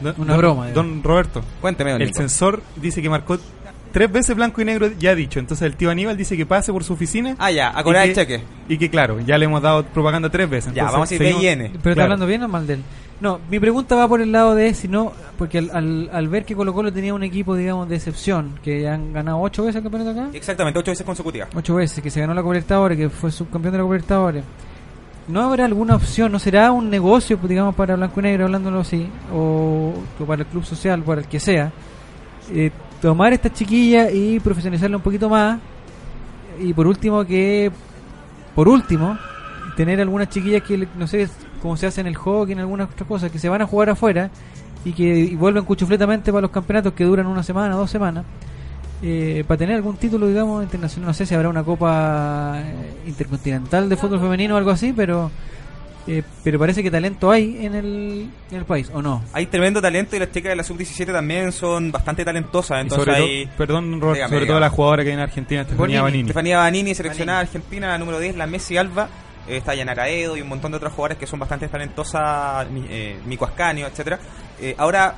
Don- Una don- broma, Don Roberto. Cuénteme, don El Nico. censor dice que marcó tres veces blanco y negro, ya ha dicho. Entonces el tío Aníbal dice que pase por su oficina. Ah, ya, a y cobrar que- el cheque. Y que claro, ya le hemos dado propaganda tres veces. Ya, Entonces, vamos a ir seguimos-. ¿Pero está hablando bien o mal de él? No, mi pregunta va por el lado de si no, porque al, al, al ver que Colo Colo tenía un equipo, digamos, de excepción, que han ganado ocho veces el campeonato acá, Exactamente, ocho veces consecutivas. ocho veces, que se ganó la Copa Libertadores, que fue subcampeón de la Copa Libertadores, ¿no habrá alguna opción, no será un negocio, pues, digamos, para Blanco y Negro, hablándolo así, o, o para el club social, para el que sea, eh, tomar esta chiquilla y profesionalizarla un poquito más, y por último que, por último, tener algunas chiquillas que, no sé, como se hace en el hockey, en algunas otras cosas, que se van a jugar afuera y que y vuelven cuchufletamente para los campeonatos que duran una semana, dos semanas, eh, para tener algún título, digamos, internacional. No sé si habrá una Copa eh, Intercontinental de fútbol femenino o algo así, pero eh, pero parece que talento hay en el, en el país, ¿o no? Hay tremendo talento y las chicas de la sub-17 también son bastante talentosas. Entonces sobre hay... todo, perdón, Dígame, sobre todo la jugadora que hay en Argentina, Estefanía Banini. Estefanía Banini, seleccionada argentina, la número 10, la Messi Alba. Está Yanara Edo y un montón de otras jugadoras que son bastante talentosas, eh, Mico Ascanio, etcétera. Eh, ahora,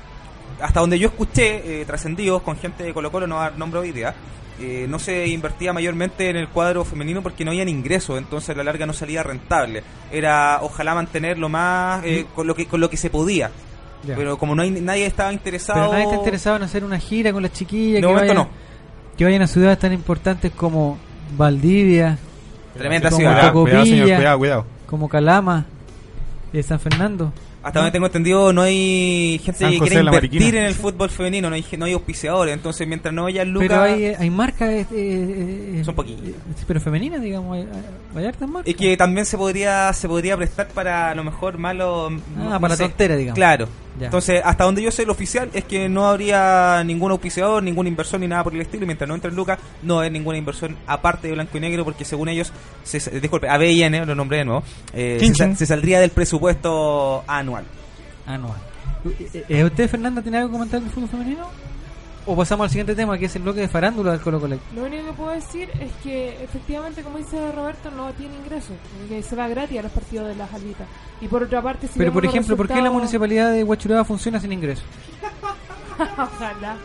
hasta donde yo escuché, eh, trascendidos con gente de Colo Colo, no dar nombre hoy día, eh, no se invertía mayormente en el cuadro femenino porque no habían ingresos, entonces a la larga no salía rentable. Era ojalá mantenerlo más eh, con lo que con lo que se podía. Ya. Pero como no hay, nadie estaba interesado... Pero nadie está interesado en hacer una gira con las chiquillas. De que momento vayan, que vayan a ciudades tan importantes como Valdivia. Tremenda como ciudad. Tocopilla, Cuidado, señor, cuidado, cuidado. Como Calama, eh, San Fernando. Hasta donde tengo entendido, no hay gente San que José quiera invertir en el fútbol femenino, no hay, no hay auspiciadores. Entonces, mientras no haya lucas. Pero hay, hay marcas. eh, eh, eh, Son poquitas. eh, pero femeninas, digamos. Hay, hay- hartas marcas. Es que también se podría se podría prestar para a lo mejor malo. Ah, para tontera, digamos. Claro. Ya. Entonces, hasta donde yo sé, lo oficial es que no habría ningún auspiciador, ningún inversor ni nada por el estilo. Y mientras no entre lucas, no hay ninguna inversión aparte de blanco y negro, porque según ellos, se, disculpe, ABIN, lo nombré de nuevo, eh, se saldría del presupuesto anual. Anual. Eh, eh, ¿Usted, Fernanda, tiene algo que comentar del fútbol femenino? ¿O pasamos al siguiente tema, que es el bloque de farándula del Colo Colo? Lo único que puedo decir es que efectivamente, como dice Roberto, no tiene ingresos, que se va gratis a los partidos de las albitas. Y por otra parte, si Pero, por ejemplo, ¿por qué la municipalidad de Huachuraba funciona sin ingresos? Ojalá.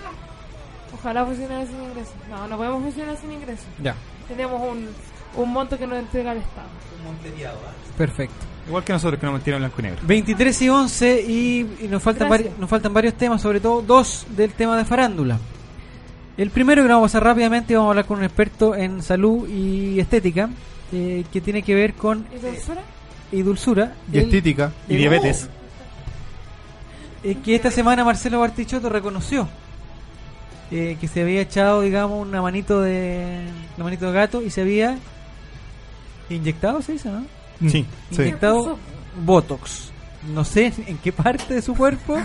Ojalá funcione sin ingresos. No, no podemos funcionar sin ingresos. Ya. Tenemos un, un monto que nos entrega el Estado. Perfecto. Igual que nosotros que nos metieron en blanco y negro. 23 y 11 y, y nos, faltan vari- nos faltan varios temas, sobre todo dos del tema de farándula. El primero que vamos a pasar rápidamente, vamos a hablar con un experto en salud y estética, eh, que tiene que ver con ¿Y dulzura? y dulzura. Y El- estética. Y diabetes. eh, que esta semana Marcelo Bartichotto reconoció eh, que se había echado, digamos, una manito de una manito de gato y se había inyectado, se dice, ¿no? Sí, sí. Inyectado Botox. No sé en qué parte de su cuerpo.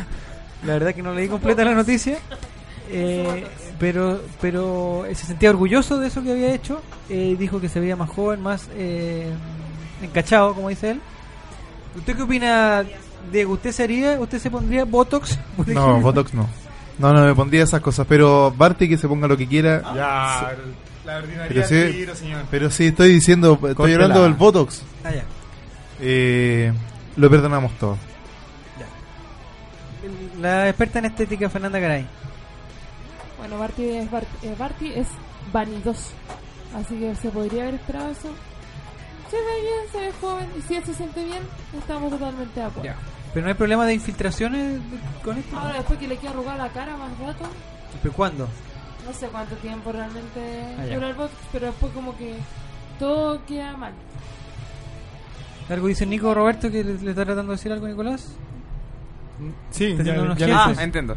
La verdad que no leí completa la noticia. Eh, pero pero se sentía orgulloso de eso que había hecho. Eh, dijo que se veía más joven, más eh, encachado, como dice él. ¿Usted qué opina, Diego? ¿Usted se haría, usted se pondría Botox? No? Botox no. No, no me pondría esas cosas. Pero Barty que se ponga lo que quiera. Ya, la ordinaria Pero sí, tiro, señor. pero sí, estoy diciendo, estoy hablando del Botox. Ah, ya. Eh, lo perdonamos todo. La experta en estética, Fernanda Garay. Bueno, Barty es, Bart- eh, Barty es vanidoso. Así que se podría haber esperado eso. Se ve bien, se ve joven. Y si él se siente bien, estamos totalmente de acuerdo. Pero no hay problema de infiltraciones con esto. Ahora, después que le queda arrugar la cara más rato, ¿Pero cuándo? No sé cuánto tiempo realmente Ah, ya. dura el botox, pero después como que todo queda mal. ¿Algo dice Nico Roberto que le, le está tratando de decir algo a Nicolás? Sí, ya- ya Ah, entiendo.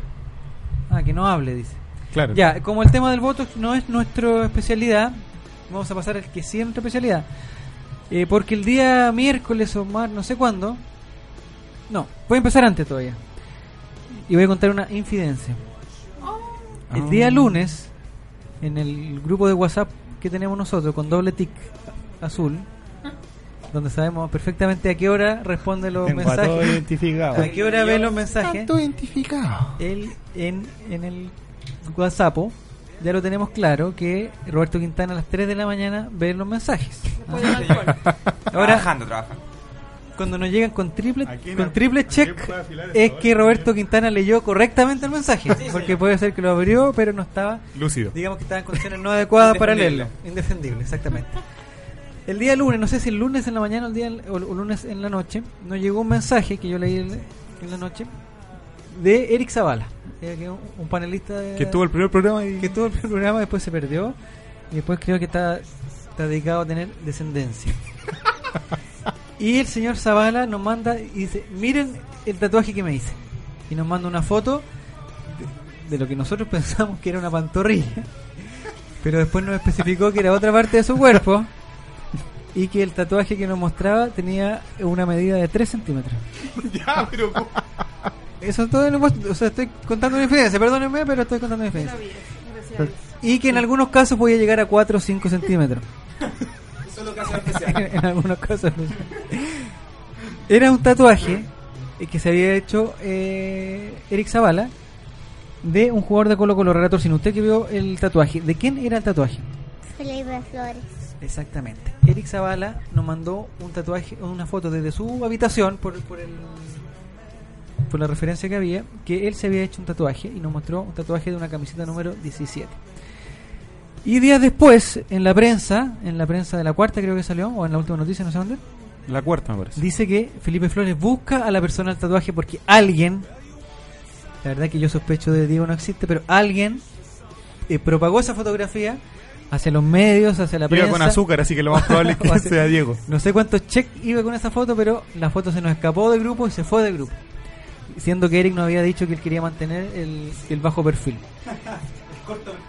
Ah, que no hable, dice. Claro. Ya, como el tema del Botox no es nuestra especialidad, vamos a pasar al que sí es nuestra especialidad. Eh, porque el día miércoles o más, no sé cuándo. No, voy a empezar antes todavía. Y voy a contar una infidencia. El Ah. día lunes, en el grupo de WhatsApp que tenemos nosotros con doble tic azul, donde sabemos perfectamente a qué hora responde los Tengo a todo mensajes. identificado. ¿A qué hora ve los mensajes? Tanto identificado. Él en, en el WhatsApp ya lo tenemos claro que Roberto Quintana a las 3 de la mañana ve los mensajes. Ahora, Trabajando, trabajando. Cuando nos llegan con triple con triple check es esto, que ¿eh? Roberto Quintana leyó correctamente el mensaje, porque puede ser que lo abrió, pero no estaba Lúcido. digamos que estaba en condiciones no adecuadas para leerlo. Indefendible, exactamente. El día lunes, no sé si el lunes en la mañana o el día o el lunes en la noche, nos llegó un mensaje que yo leí en en la noche de Eric Zavala, eh, que es un- un panelista de- Que tuvo el primer programa y... que tuvo el primer programa, después se perdió y después creo que está, está dedicado a tener descendencia. y el señor Zavala nos manda y dice, miren el tatuaje que me hice. Y nos manda una foto de, de lo que nosotros pensamos que era una pantorrilla. Pero después nos especificó que era otra parte de su cuerpo. Y que el tatuaje que nos mostraba tenía una medida de 3 centímetros. ya, pero... Eso es todo lo que- O sea, estoy contando una infidencia, perdónenme, pero estoy contando una infidencia. Y que en algunos casos podía llegar a 4 o 5 centímetros. En algunos casos. Era un tatuaje que se había hecho eh, Eric Zavala de un jugador de Colo Colo Relator. Sin usted que vio el tatuaje, ¿de quién era el tatuaje? Felipe Flores. Exactamente. Eric Zavala nos mandó un tatuaje, una foto desde su habitación por, por el por la referencia que había, que él se había hecho un tatuaje y nos mostró un tatuaje de una camiseta número 17. Y días después, en la prensa, en la prensa de la cuarta creo que salió, o en la última noticia, no sé dónde, La cuarta, me parece. dice que Felipe Flores busca a la persona del tatuaje porque alguien, la verdad que yo sospecho de Diego no existe, pero alguien eh, propagó esa fotografía hacia los medios, hacia la Iba prensa. con azúcar, así que lo más probable es que hacia- sea Diego. No sé cuántos check iba con esa foto, pero la foto se nos escapó del grupo y se fue del grupo. Siendo que Eric nos había dicho que él quería mantener el, el bajo perfil. El corto perfil.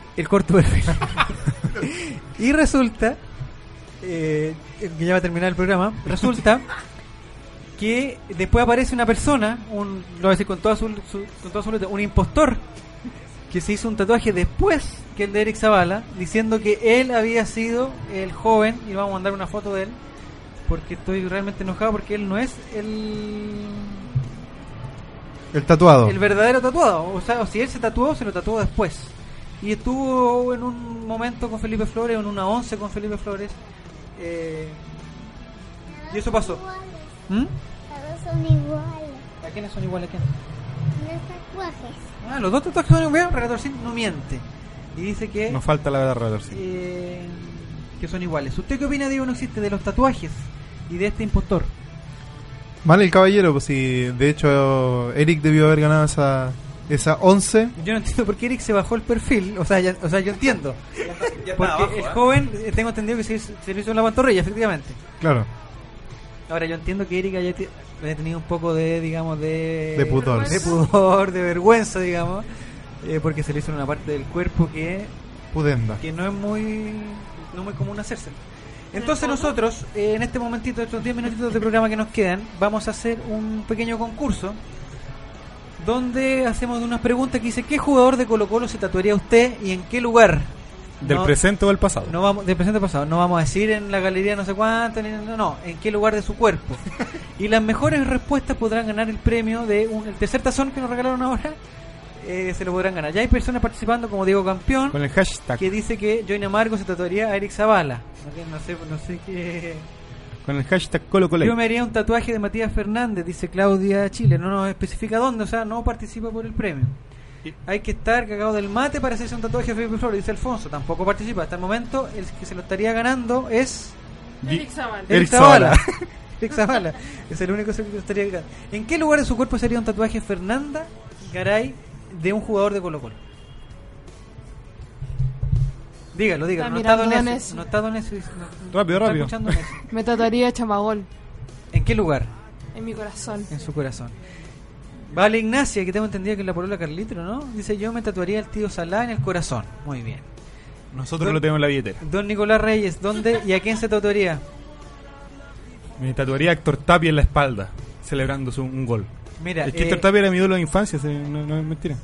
y resulta, eh, que ya va a terminar el programa, resulta que después aparece una persona, un, lo voy a decir con toda su, su- con toda su letra, un impostor que se hizo un tatuaje después que el de Eric Zavala, diciendo que él había sido el joven, y vamos a mandar una foto de él, porque estoy realmente enojado porque él no es el, El tatuado. el verdadero tatuado. O sea, si él se tatuó, se lo tatuó después. Y estuvo en un momento con Felipe Flores, en una once con Felipe Flores. eh, y eso pasó. ¿Mm? Todos son iguales. ¿A quiénes son iguales a quién? Los tatuajes. Ah, los dos tatuajes son iguales. Regatorcín no miente. Y dice que, Nos falta la verdad, sí. eh, que son iguales. ¿Usted qué opina, Diego, no existe, de los tatuajes y de este impostor? Mal el caballero, pues si de hecho Eric debió haber ganado esa esa 11. Yo no entiendo por qué Eric se bajó el perfil. O sea, ya- o sea yo entiendo. ya está Porque abajo, el ¿eh? joven, eh, tengo entendido que se, hizo- se lo hizo en la pantorrilla, efectivamente. Claro. Ahora, yo entiendo que Eric haya tenido un poco de, digamos, de... De pudor. De pudor, de vergüenza, digamos. eh, porque se le hizo en una parte del cuerpo que, Pudenda. que no es muy no muy común hacerse. Entonces nosotros, eh, en este momentito, estos 10 minutitos de programa que nos quedan, vamos a hacer un pequeño concurso donde hacemos unas preguntas que dice ¿qué jugador de Colo Colo se tatuaría usted y en qué lugar? ¿Del No- presente o del pasado? No vamos, del presente pasado. No vamos a decir en la galería no sé cuánto, ni- no, no, en qué lugar de su cuerpo. y las mejores respuestas podrán ganar el premio de un, el tercer tazón que nos regalaron ahora. eh, se lo podrán ganar. Ya hay personas participando como Diego Campeón Con el hashtag. que dice que Join Amargo se tatuaría a Eric Zavala. No sé, no sé qué. Con el hashtag Colo Colo. Yo me haría un tatuaje de Matías Fernández, dice Claudia Chile. No nos especifica dónde, o sea, no participa por el premio. Hay que estar cagado del mate para hacerse un tatuaje a Felipe Flores, dice Alfonso. Tampoco participa. Hasta el momento, el que se lo estaría ganando es. Eric Zavala. Eric Zavala. Eric Zavala. Es el único que se lo estaría ganando. ¿En qué lugar de su cuerpo sería un tatuaje Fernanda Garay de un jugador de Colo Colo? Dígalo, dígalo. Está No está eso. No está Don no- Rápido, rápido. Me tatuaría Chamagol ¿En qué lugar? en mi corazón. En su corazón. Vale Ignacia, que tengo entendido que es la polola Carlitro, ¿no? Dice, yo me tatuaría el tío Salá en el corazón. Muy bien. Nosotros Don- lo tenemos en la billetera. Don Nicolás Reyes, ¿dónde y a quién se tatuaría? Me tatuaría a Héctor Tapia en la espalda, celebrando su- un gol. Mira, es que eh, Héctor Tapia era mi ídolo de infancia, no, no es mentira.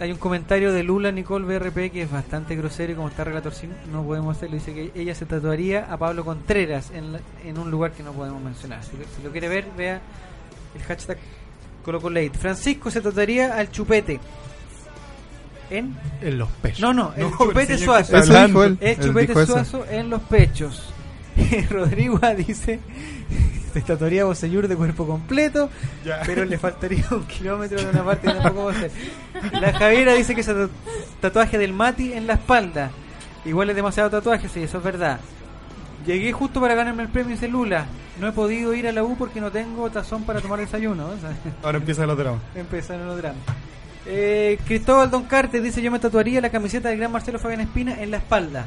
Hay un comentario de Lula Nicole BRP que es bastante grosero y como está relator sin- no podemos hacerlo. Dice que ella se tatuaría a Pablo Contreras en, la- en un lugar que no podemos mencionar. Si, lo- si lo quiere ver, vea el hashtag ColocoLate. Francisco se tatuaría al chupete. ¿En? En los pechos. No, no, el No, chupete señor, ¿qué suazo. El Él chupete suazo en los pechos. Rodrigo dice se tatuaría Bosellur de cuerpo completo, Ya. pero le faltaría un kilómetro de una parte y tampoco va a ser. La Javiera dice que tatu- tatuaje del Mati en la espalda. Igual es demasiado tatuaje, sí, eso es verdad. Llegué justo para ganarme el premio, dice Lula. No he podido ir a la U porque no tengo tazón para tomar desayuno. Ahora empiezan los dramas. Empezaron los dramas. Eh, Cristóbal Don Cartes dice: Yo me tatuaría la camiseta del gran Marcelo Fabián Espina en la espalda.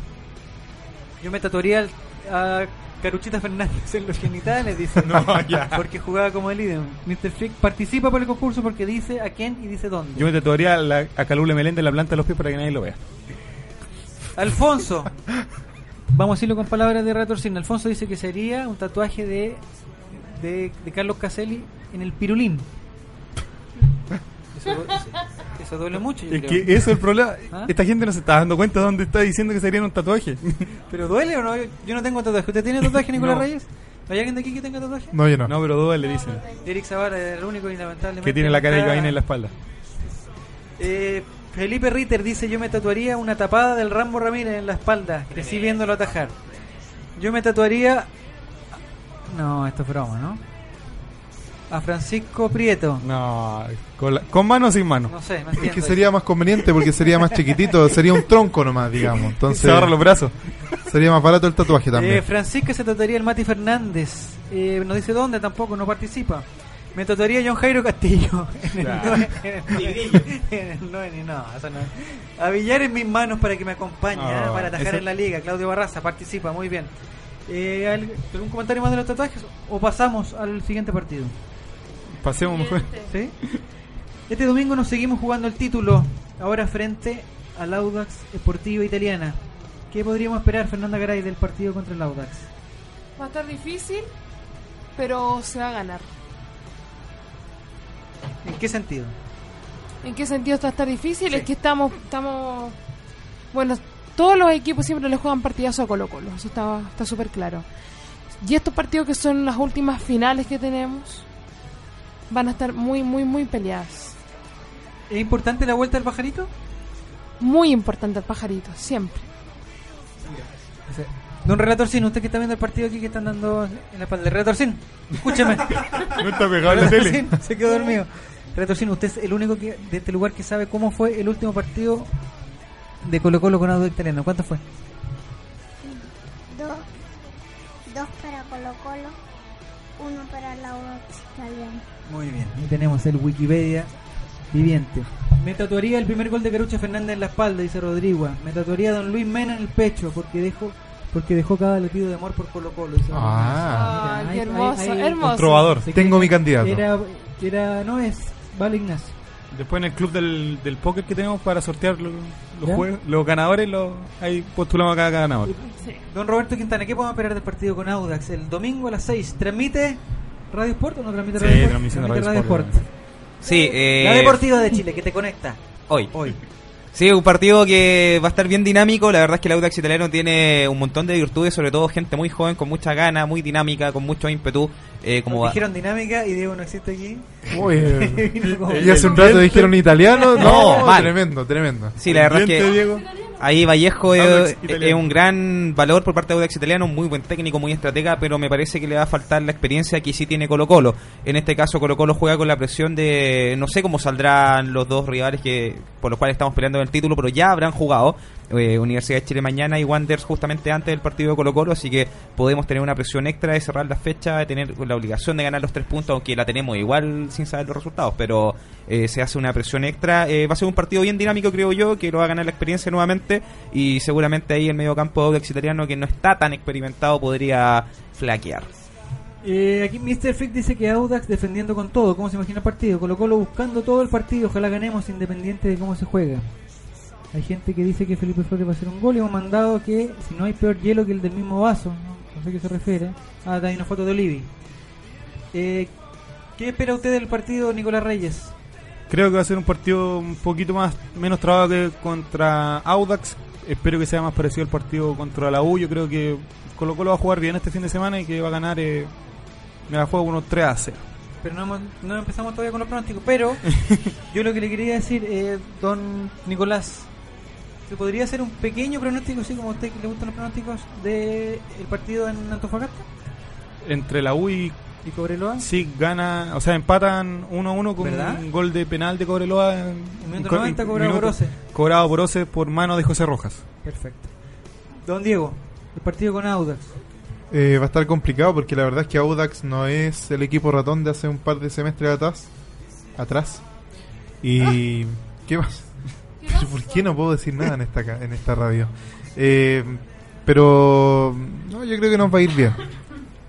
Yo me tatuaría al- a Caruchita Fernández en los genitales, dice. No, ya. Porque jugaba como el líder. Mr. Freak participa por el concurso porque dice a quién y dice dónde. Yo me tatuaría a, la- a Calule Meléndez en la planta de los pies para que nadie lo vea. Alfonso. Vamos a decirlo con palabras de Retorcín. Alfonso dice que sería un tatuaje de, de, de Carlos Caselli en el pirulín. Eso, eso- eso duele mucho. yo Es creo. que eso es el problema. ¿Ah? Esta gente no se está dando cuenta de dónde está diciendo que serían un tatuaje. ¿Pero duele o no? Yo no tengo tatuaje. ¿Usted tiene tatuaje, Nicolás No. Reyes? ¿Hay alguien de aquí que tenga tatuaje? No, yo no. No, pero duele, dicen. Eric Zavala es el único y lamentablemente. Que tiene la cara de Joaín en la espalda. Eh, Felipe Ritter dice: Yo me tatuaría una tapada del Rambo Ramírez en la espalda. Crecí viéndolo atajar. Yo me tatuaría. No, esto es broma, ¿no? A Francisco Prieto. No, con, la- con mano o sin mano. No sé, no Es que sería más conveniente porque sería más chiquitito, sería un tronco nomás, digamos. Entonces, Se agarra los brazos. Sería más barato el tatuaje también. Eh, Francisca se tatuaría el Mati Fernández. Eh, no dice dónde tampoco, no participa. Me tatuaría John Jairo Castillo. En el en ni no, eso no. A billar en mis manos para que me acompañe, Ah, ¿eh? para atajar eso- en la liga. Claudio Barraza participa, muy bien. Eh, ¿al- ¿Algún comentario más de los tatuajes? ¿O pasamos al siguiente partido? Pasemos mejor. ¿Sí? Este domingo nos seguimos jugando el título, ahora frente al Audax Sportiva Italiana. ¿Qué podríamos esperar, Fernanda Garay, del partido contra el Audax? Va a estar difícil, pero se va a ganar. ¿En qué sentido? ¿En qué sentido está estar difícil? Es que estamos, estamos, bueno, todos los equipos siempre le juegan partidazo a Colo Colo, eso está está súper claro. Y estos partidos que son las últimas finales que tenemos van a estar muy, muy, muy peleadas. ¿Es importante la vuelta del pajarito? Muy importante el pajarito, siempre. Don Relatorcín, usted que está viendo el partido aquí que están dando en la espalda. Relatorcín, escúcheme. No está pegado la tele. Se quedó dormido. Relatorcín, usted es el único que de este lugar que sabe cómo fue el último partido de Colo Colo con Audax Italiano. ¿Cuánto fue? Dos, dos para Colo Colo, uno para la Audax Italiano. Muy bien. Ahí tenemos el Wikipedia viviente. Me tatuaría el primer gol de Carucha Fernández en la espalda, dice Rodrigo. Me tatuaría a Don Luis Mena en el pecho porque dejó porque dejó cada latido de amor por Colo Colo. dice Ah. Qué Ahí- hermoso, hermoso. Un trovador. Se Tengo mi candidato. Era, era, no es, vale Ignacio. Después en el club del, del póker que tenemos para sortear los, los juegos, los ganadores, los, ahí postulamos a cada ganador. Don Roberto Quintana, ¿qué podemos esperar del partido con Audax? El domingo a las 6. ¿Transmite Radio Sport o no transmite Sí, Radio Sport? transmisión de Transmite Radio Sport, Sí, eh, La Deportiva de Chile, que te conecta. Hoy. Hoy. Sí, un partido que va a estar bien dinámico. La verdad es que el Audax italiano tiene un montón de virtudes, sobre todo gente muy joven, con mucha gana, muy dinámica, con mucho ímpetu. Eh, como Nos dijeron dinámica y Diego no existe aquí. Uy, eh, Vino como- y hace un rato dijeron italiano. No, No, mal. tremendo, tremendo. Sí, la verdad es que Diego. Ahí Vallejo es, Audax es un gran valor por parte de Audax italiano, un muy buen técnico, muy estratega, pero me parece que le va a faltar la experiencia que sí tiene Colo Colo. En este caso Colo Colo juega con la presión de, no sé cómo saldrán los dos rivales que por los cuales estamos peleando el título, pero ya habrán jugado. Eh, Universidad de Chile mañana y Wanderers justamente antes del partido de Colo Colo, así que podemos tener una presión extra de cerrar la fecha, de tener la obligación de ganar los tres puntos, aunque la tenemos igual sin saber los resultados, pero eh, se hace una presión extra. Eh, va a ser un partido bien dinámico, creo yo, que lo va a ganar la experiencia nuevamente y seguramente ahí el medio campo de Audax italiano, que no está tan experimentado, podría flaquear. Eh, aquí Mr. Freak dice que Audax defendiendo con todo. ¿Cómo se imagina el partido? Colo Colo buscando todo el partido. Ojalá ganemos independiente de cómo se juega. Hay gente que dice que Felipe Flores va a hacer un gol y hemos mandado que si no hay peor hielo que el del mismo vaso. No, no sé a qué se refiere. Ah, hay una foto de Olivi. Eh, ¿Qué espera usted del partido, Nicolás Reyes? Creo que va a ser un partido un poquito más menos trabado que contra Audax. Espero que sea más parecido al partido contra la U. Yo creo que Colo Colo va a jugar bien este fin de semana y que va a ganar. Eh, me la juego unos 3 a 0. Pero no, hemos- no empezamos todavía con los pronósticos. Pero yo lo que le quería decir, eh, don Nicolás, ¿se podría hacer un pequeño pronóstico, así como a usted que le gustan los pronósticos, del partido en Antofagasta Entre la U y, y Cobreloa? sí gana, o sea, empatan 1-1 con ¿Verdad? un gol de penal de Cobreloa. En, En minuto co- 90 cobrado minuto- por Ose. Cobrado por Ose por mano de José Rojas. Perfecto. Don Diego, el partido con Audax. Eh, va a estar complicado porque la verdad es que Audax no es el equipo ratón de hace un par de semestres atrás. Atrás. Y. ¿Qué más? Pero ¿Por qué no puedo decir nada en esta, ca- en esta radio? Eh, pero. No, yo creo que nos va a ir bien.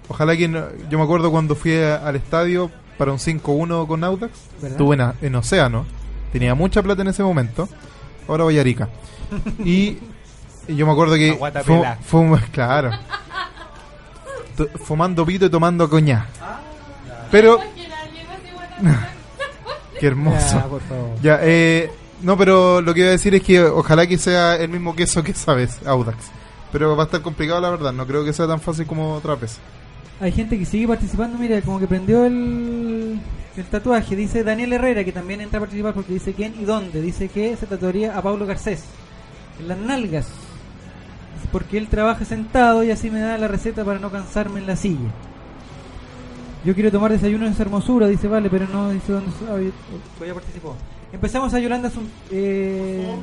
Ojalá que. no- yo me acuerdo cuando fui a- al estadio para un 5-1 con Audax. ¿Verdad? Estuve en, Océano. Tenía mucha plata en ese momento. Ahora voy a Arica. Y. y yo me acuerdo que. Fu- claro. Fumando pito y tomando coñac. Pero. Qué hermoso. Ya, por favor. Ya, eh, no, pero lo que iba a decir es que ojalá que sea el mismo queso que sabes, Audax. Pero va a estar complicado, la verdad. No creo que sea tan fácil como otra vez. Hay gente que sigue participando, mira, como que prendió el, el tatuaje. Dice Daniel Herrera, que también entra a participar porque dice quién y dónde. Dice que se tatuaría a Pablo Garcés. En las nalgas. Dice, Porque él trabaja sentado y así me da la receta para no cansarme en la silla. Yo quiero tomar desayuno en esa hermosura, dice Vale, pero no dice dónde soy. Voy a participar. Empezamos a Yolanda, eh,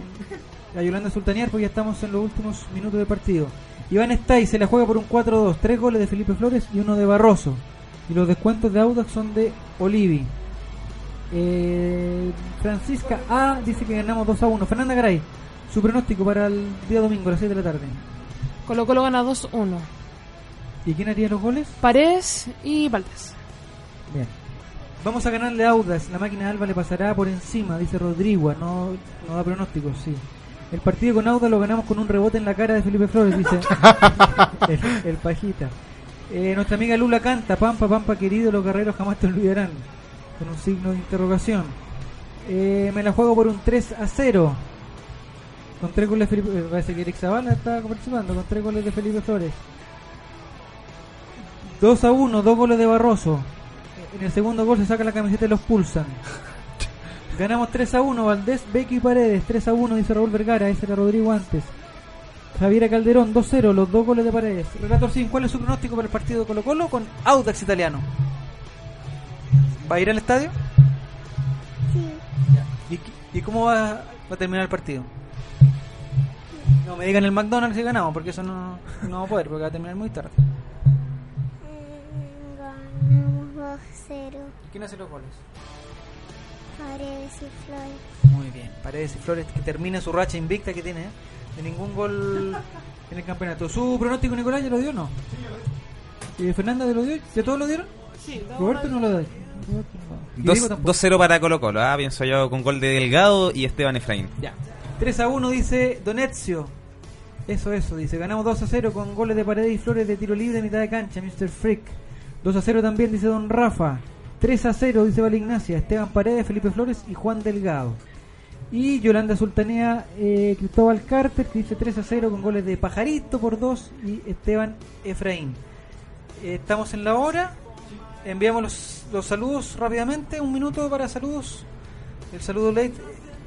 a Yolanda Sultanear porque ya estamos en los últimos minutos del partido. Iván Stay se la juega por un 4-2, tres goles de Felipe Flores y uno de Barroso. Y los descuentos de Audax son de Olivi. Eh, Francisca A dice que ganamos 2 a 1. Fernanda Garay, su pronóstico para el día domingo a las 6 de la tarde. Colo Colo gana 2-1. ¿Y quién haría los goles? Paredes y Valdés. Bien. Vamos a ganarle a Audax. La máquina de Alba le pasará por encima, dice Rodrigo. No, no da pronósticos, sí. El partido con Audax lo ganamos con un rebote en la cara de Felipe Flores, dice el, el pajita. Eh, nuestra amiga Lula canta, Pampa, Pampa querido, los guerreros jamás te olvidarán. Con un signo de interrogación. Eh, me la juego por un 3 a 0. Con tres goles de Felipe... eh, Parece que Eric Zavala está participando con tres goles de Felipe Flores. 2 a 1, dos goles de Barroso. En el segundo gol se saca la camiseta y los pulsan. Ganamos 3 a 1, Valdés, Becky y Paredes. 3 a 1, dice Raúl Vergara. Ese era Rodrigo antes. Javiera Calderón, 2-0, los dos goles de Paredes. Relator Sin, ¿cuál es su pronóstico para el partido de Colo Colo con Audax Italiano? ¿Va a ir al estadio? Sí. ¿Y, y cómo va, va a terminar el partido? No me digan el McDonald's si ganamos, porque eso no, no vamos a poder, porque va a terminar muy tarde. Ganamos 2-0. ¿Quién hace los goles? Paredes y Flores. Muy bien, Paredes y Flores que termina su racha invicta que tiene, ¿eh? de ningún gol en el campeonato. ¿Su pronóstico, Nicolás, ya lo dio o no? ¿Y Fernanda, ¿te lo dio? ¿Ya todos lo dieron? Sí, Roberto no lo. Y tampoco. 2-0 para Colo Colo, ah, pienso yo, con gol de Delgado y Esteban Efraín. Ya. 3 a 1 dice Donezio. Eso, eso, dice. Ganamos 2 a 0 con goles de Paredes y Flores de tiro libre de mitad de cancha, Mr. Freak. 2 a 0 también dice Don Rafa. 3 a 0 dice Val Ignacia, Esteban Paredes, Felipe Flores y Juan Delgado. Y Yolanda Sultanea, eh, Cristóbal Carter, que dice 3 a 0 con goles de Pajarito por 2 y Esteban Efraín. Estamos en la hora. Enviamos los, saludos rápidamente. Un minuto para saludos. El saludo late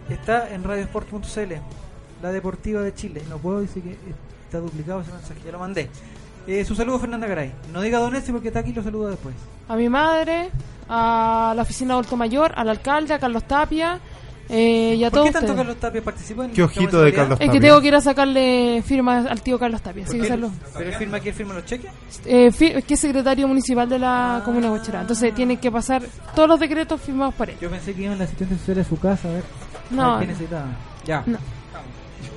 está en radiosport.cl, la deportiva de Chile. No puedo decir que está duplicado ese mensaje, ya lo mandé. Eh, su saludo Fernanda Garay. No diga Don Esti porque está aquí y lo saluda después. A mi madre, a la oficina de adulto mayor, al alcalde, a Carlos Tapia eh, y a ¿Por todos qué tanto ustedes. Carlos Tapia participó en Qué ojito de? Carlos Es que tengo que ir a sacarle firma al tío Carlos Tapia. Salud. ¿Pero él firma aquí, él firma los cheques? Eh, fi- es que es secretario municipal de la comuna de Huachurá. Entonces tiene que pasar todos los decretos firmados por él. Yo pensé que iban la asistente social a su casa a ver, No, a ver qué. Ya. No.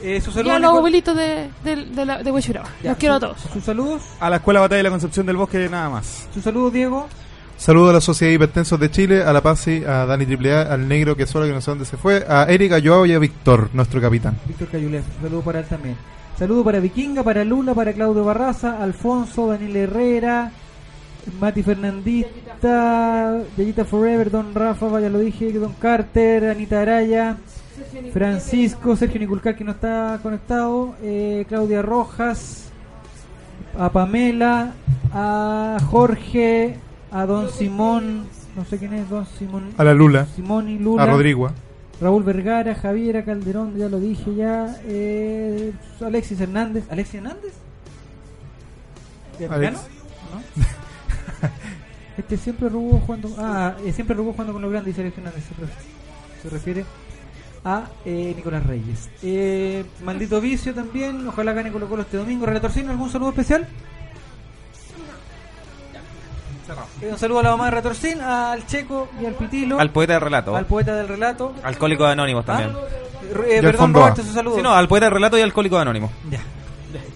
Eh, su Y a los abuelitos de, de, de, la- de Huachuraba. Ya, Los quiero su- a todos. Sus saludos. A la Escuela Batalla de la Concepción del Bosque, nada más. Sus saludos, Diego. Saludo a la Sociedad de Hipertensos de Chile, a la Pasi, a Dani AAA, al Negro que solo que no sé dónde se fue, a Erika, Joao y a Víctor, nuestro capitán. Víctor Cayulef, saludo para él también. Saludo para Vikinga, para Lula, para Claudio Barraza, Alfonso, Daniel Herrera, Mati Fernandita, Yayita Forever, Don Rafa, vaya lo dije, Don Carter, Anita Araya, Francisco, Sergio Niculcar que no está conectado, eh, Claudia Rojas, a Pamela, a Jorge, a Don Simón, no sé quién es Don Simón, A la Lula. Simón y Lula, A Rodrigo. Raúl Vergara, Javiera Calderón, ya lo dije ya. Eh, Alexis Hernández. ¿Alexis Hernández? ¿De Alex. ¿No? este siempre robó jugando. Ah, eh, siempre robó jugando con los grandes, dice Alexis Hernández. Se ref- Se refiere a eh, Nicolás Reyes. Eh, maldito vicio también. Ojalá gane Colo Colo este domingo. Relatorcino, ¿algún saludo especial? Eh, un saludo a la mamá de Retorcín, al Checo y al Pitilo. Al poeta del relato. Al poeta del relato. Alcohólicos Anónimos también. Eh, perdón, Roberto, su saludo. Sí, no, al poeta del relato y alcohólico anónimo. Ya.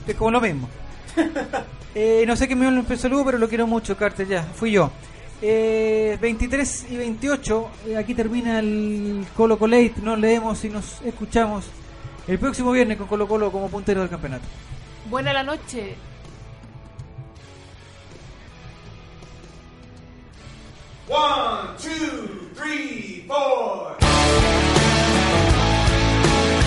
Es como lo mismo. Eh, no sé qué me dio el saludo, pero lo quiero mucho, Carter. Ya, fui yo. Eh, 23 y 28, eh, aquí termina el Colo Colate. Nos leemos y nos escuchamos el próximo viernes con Colo Colo como puntero del campeonato. Buena la noche. One, two, three, four.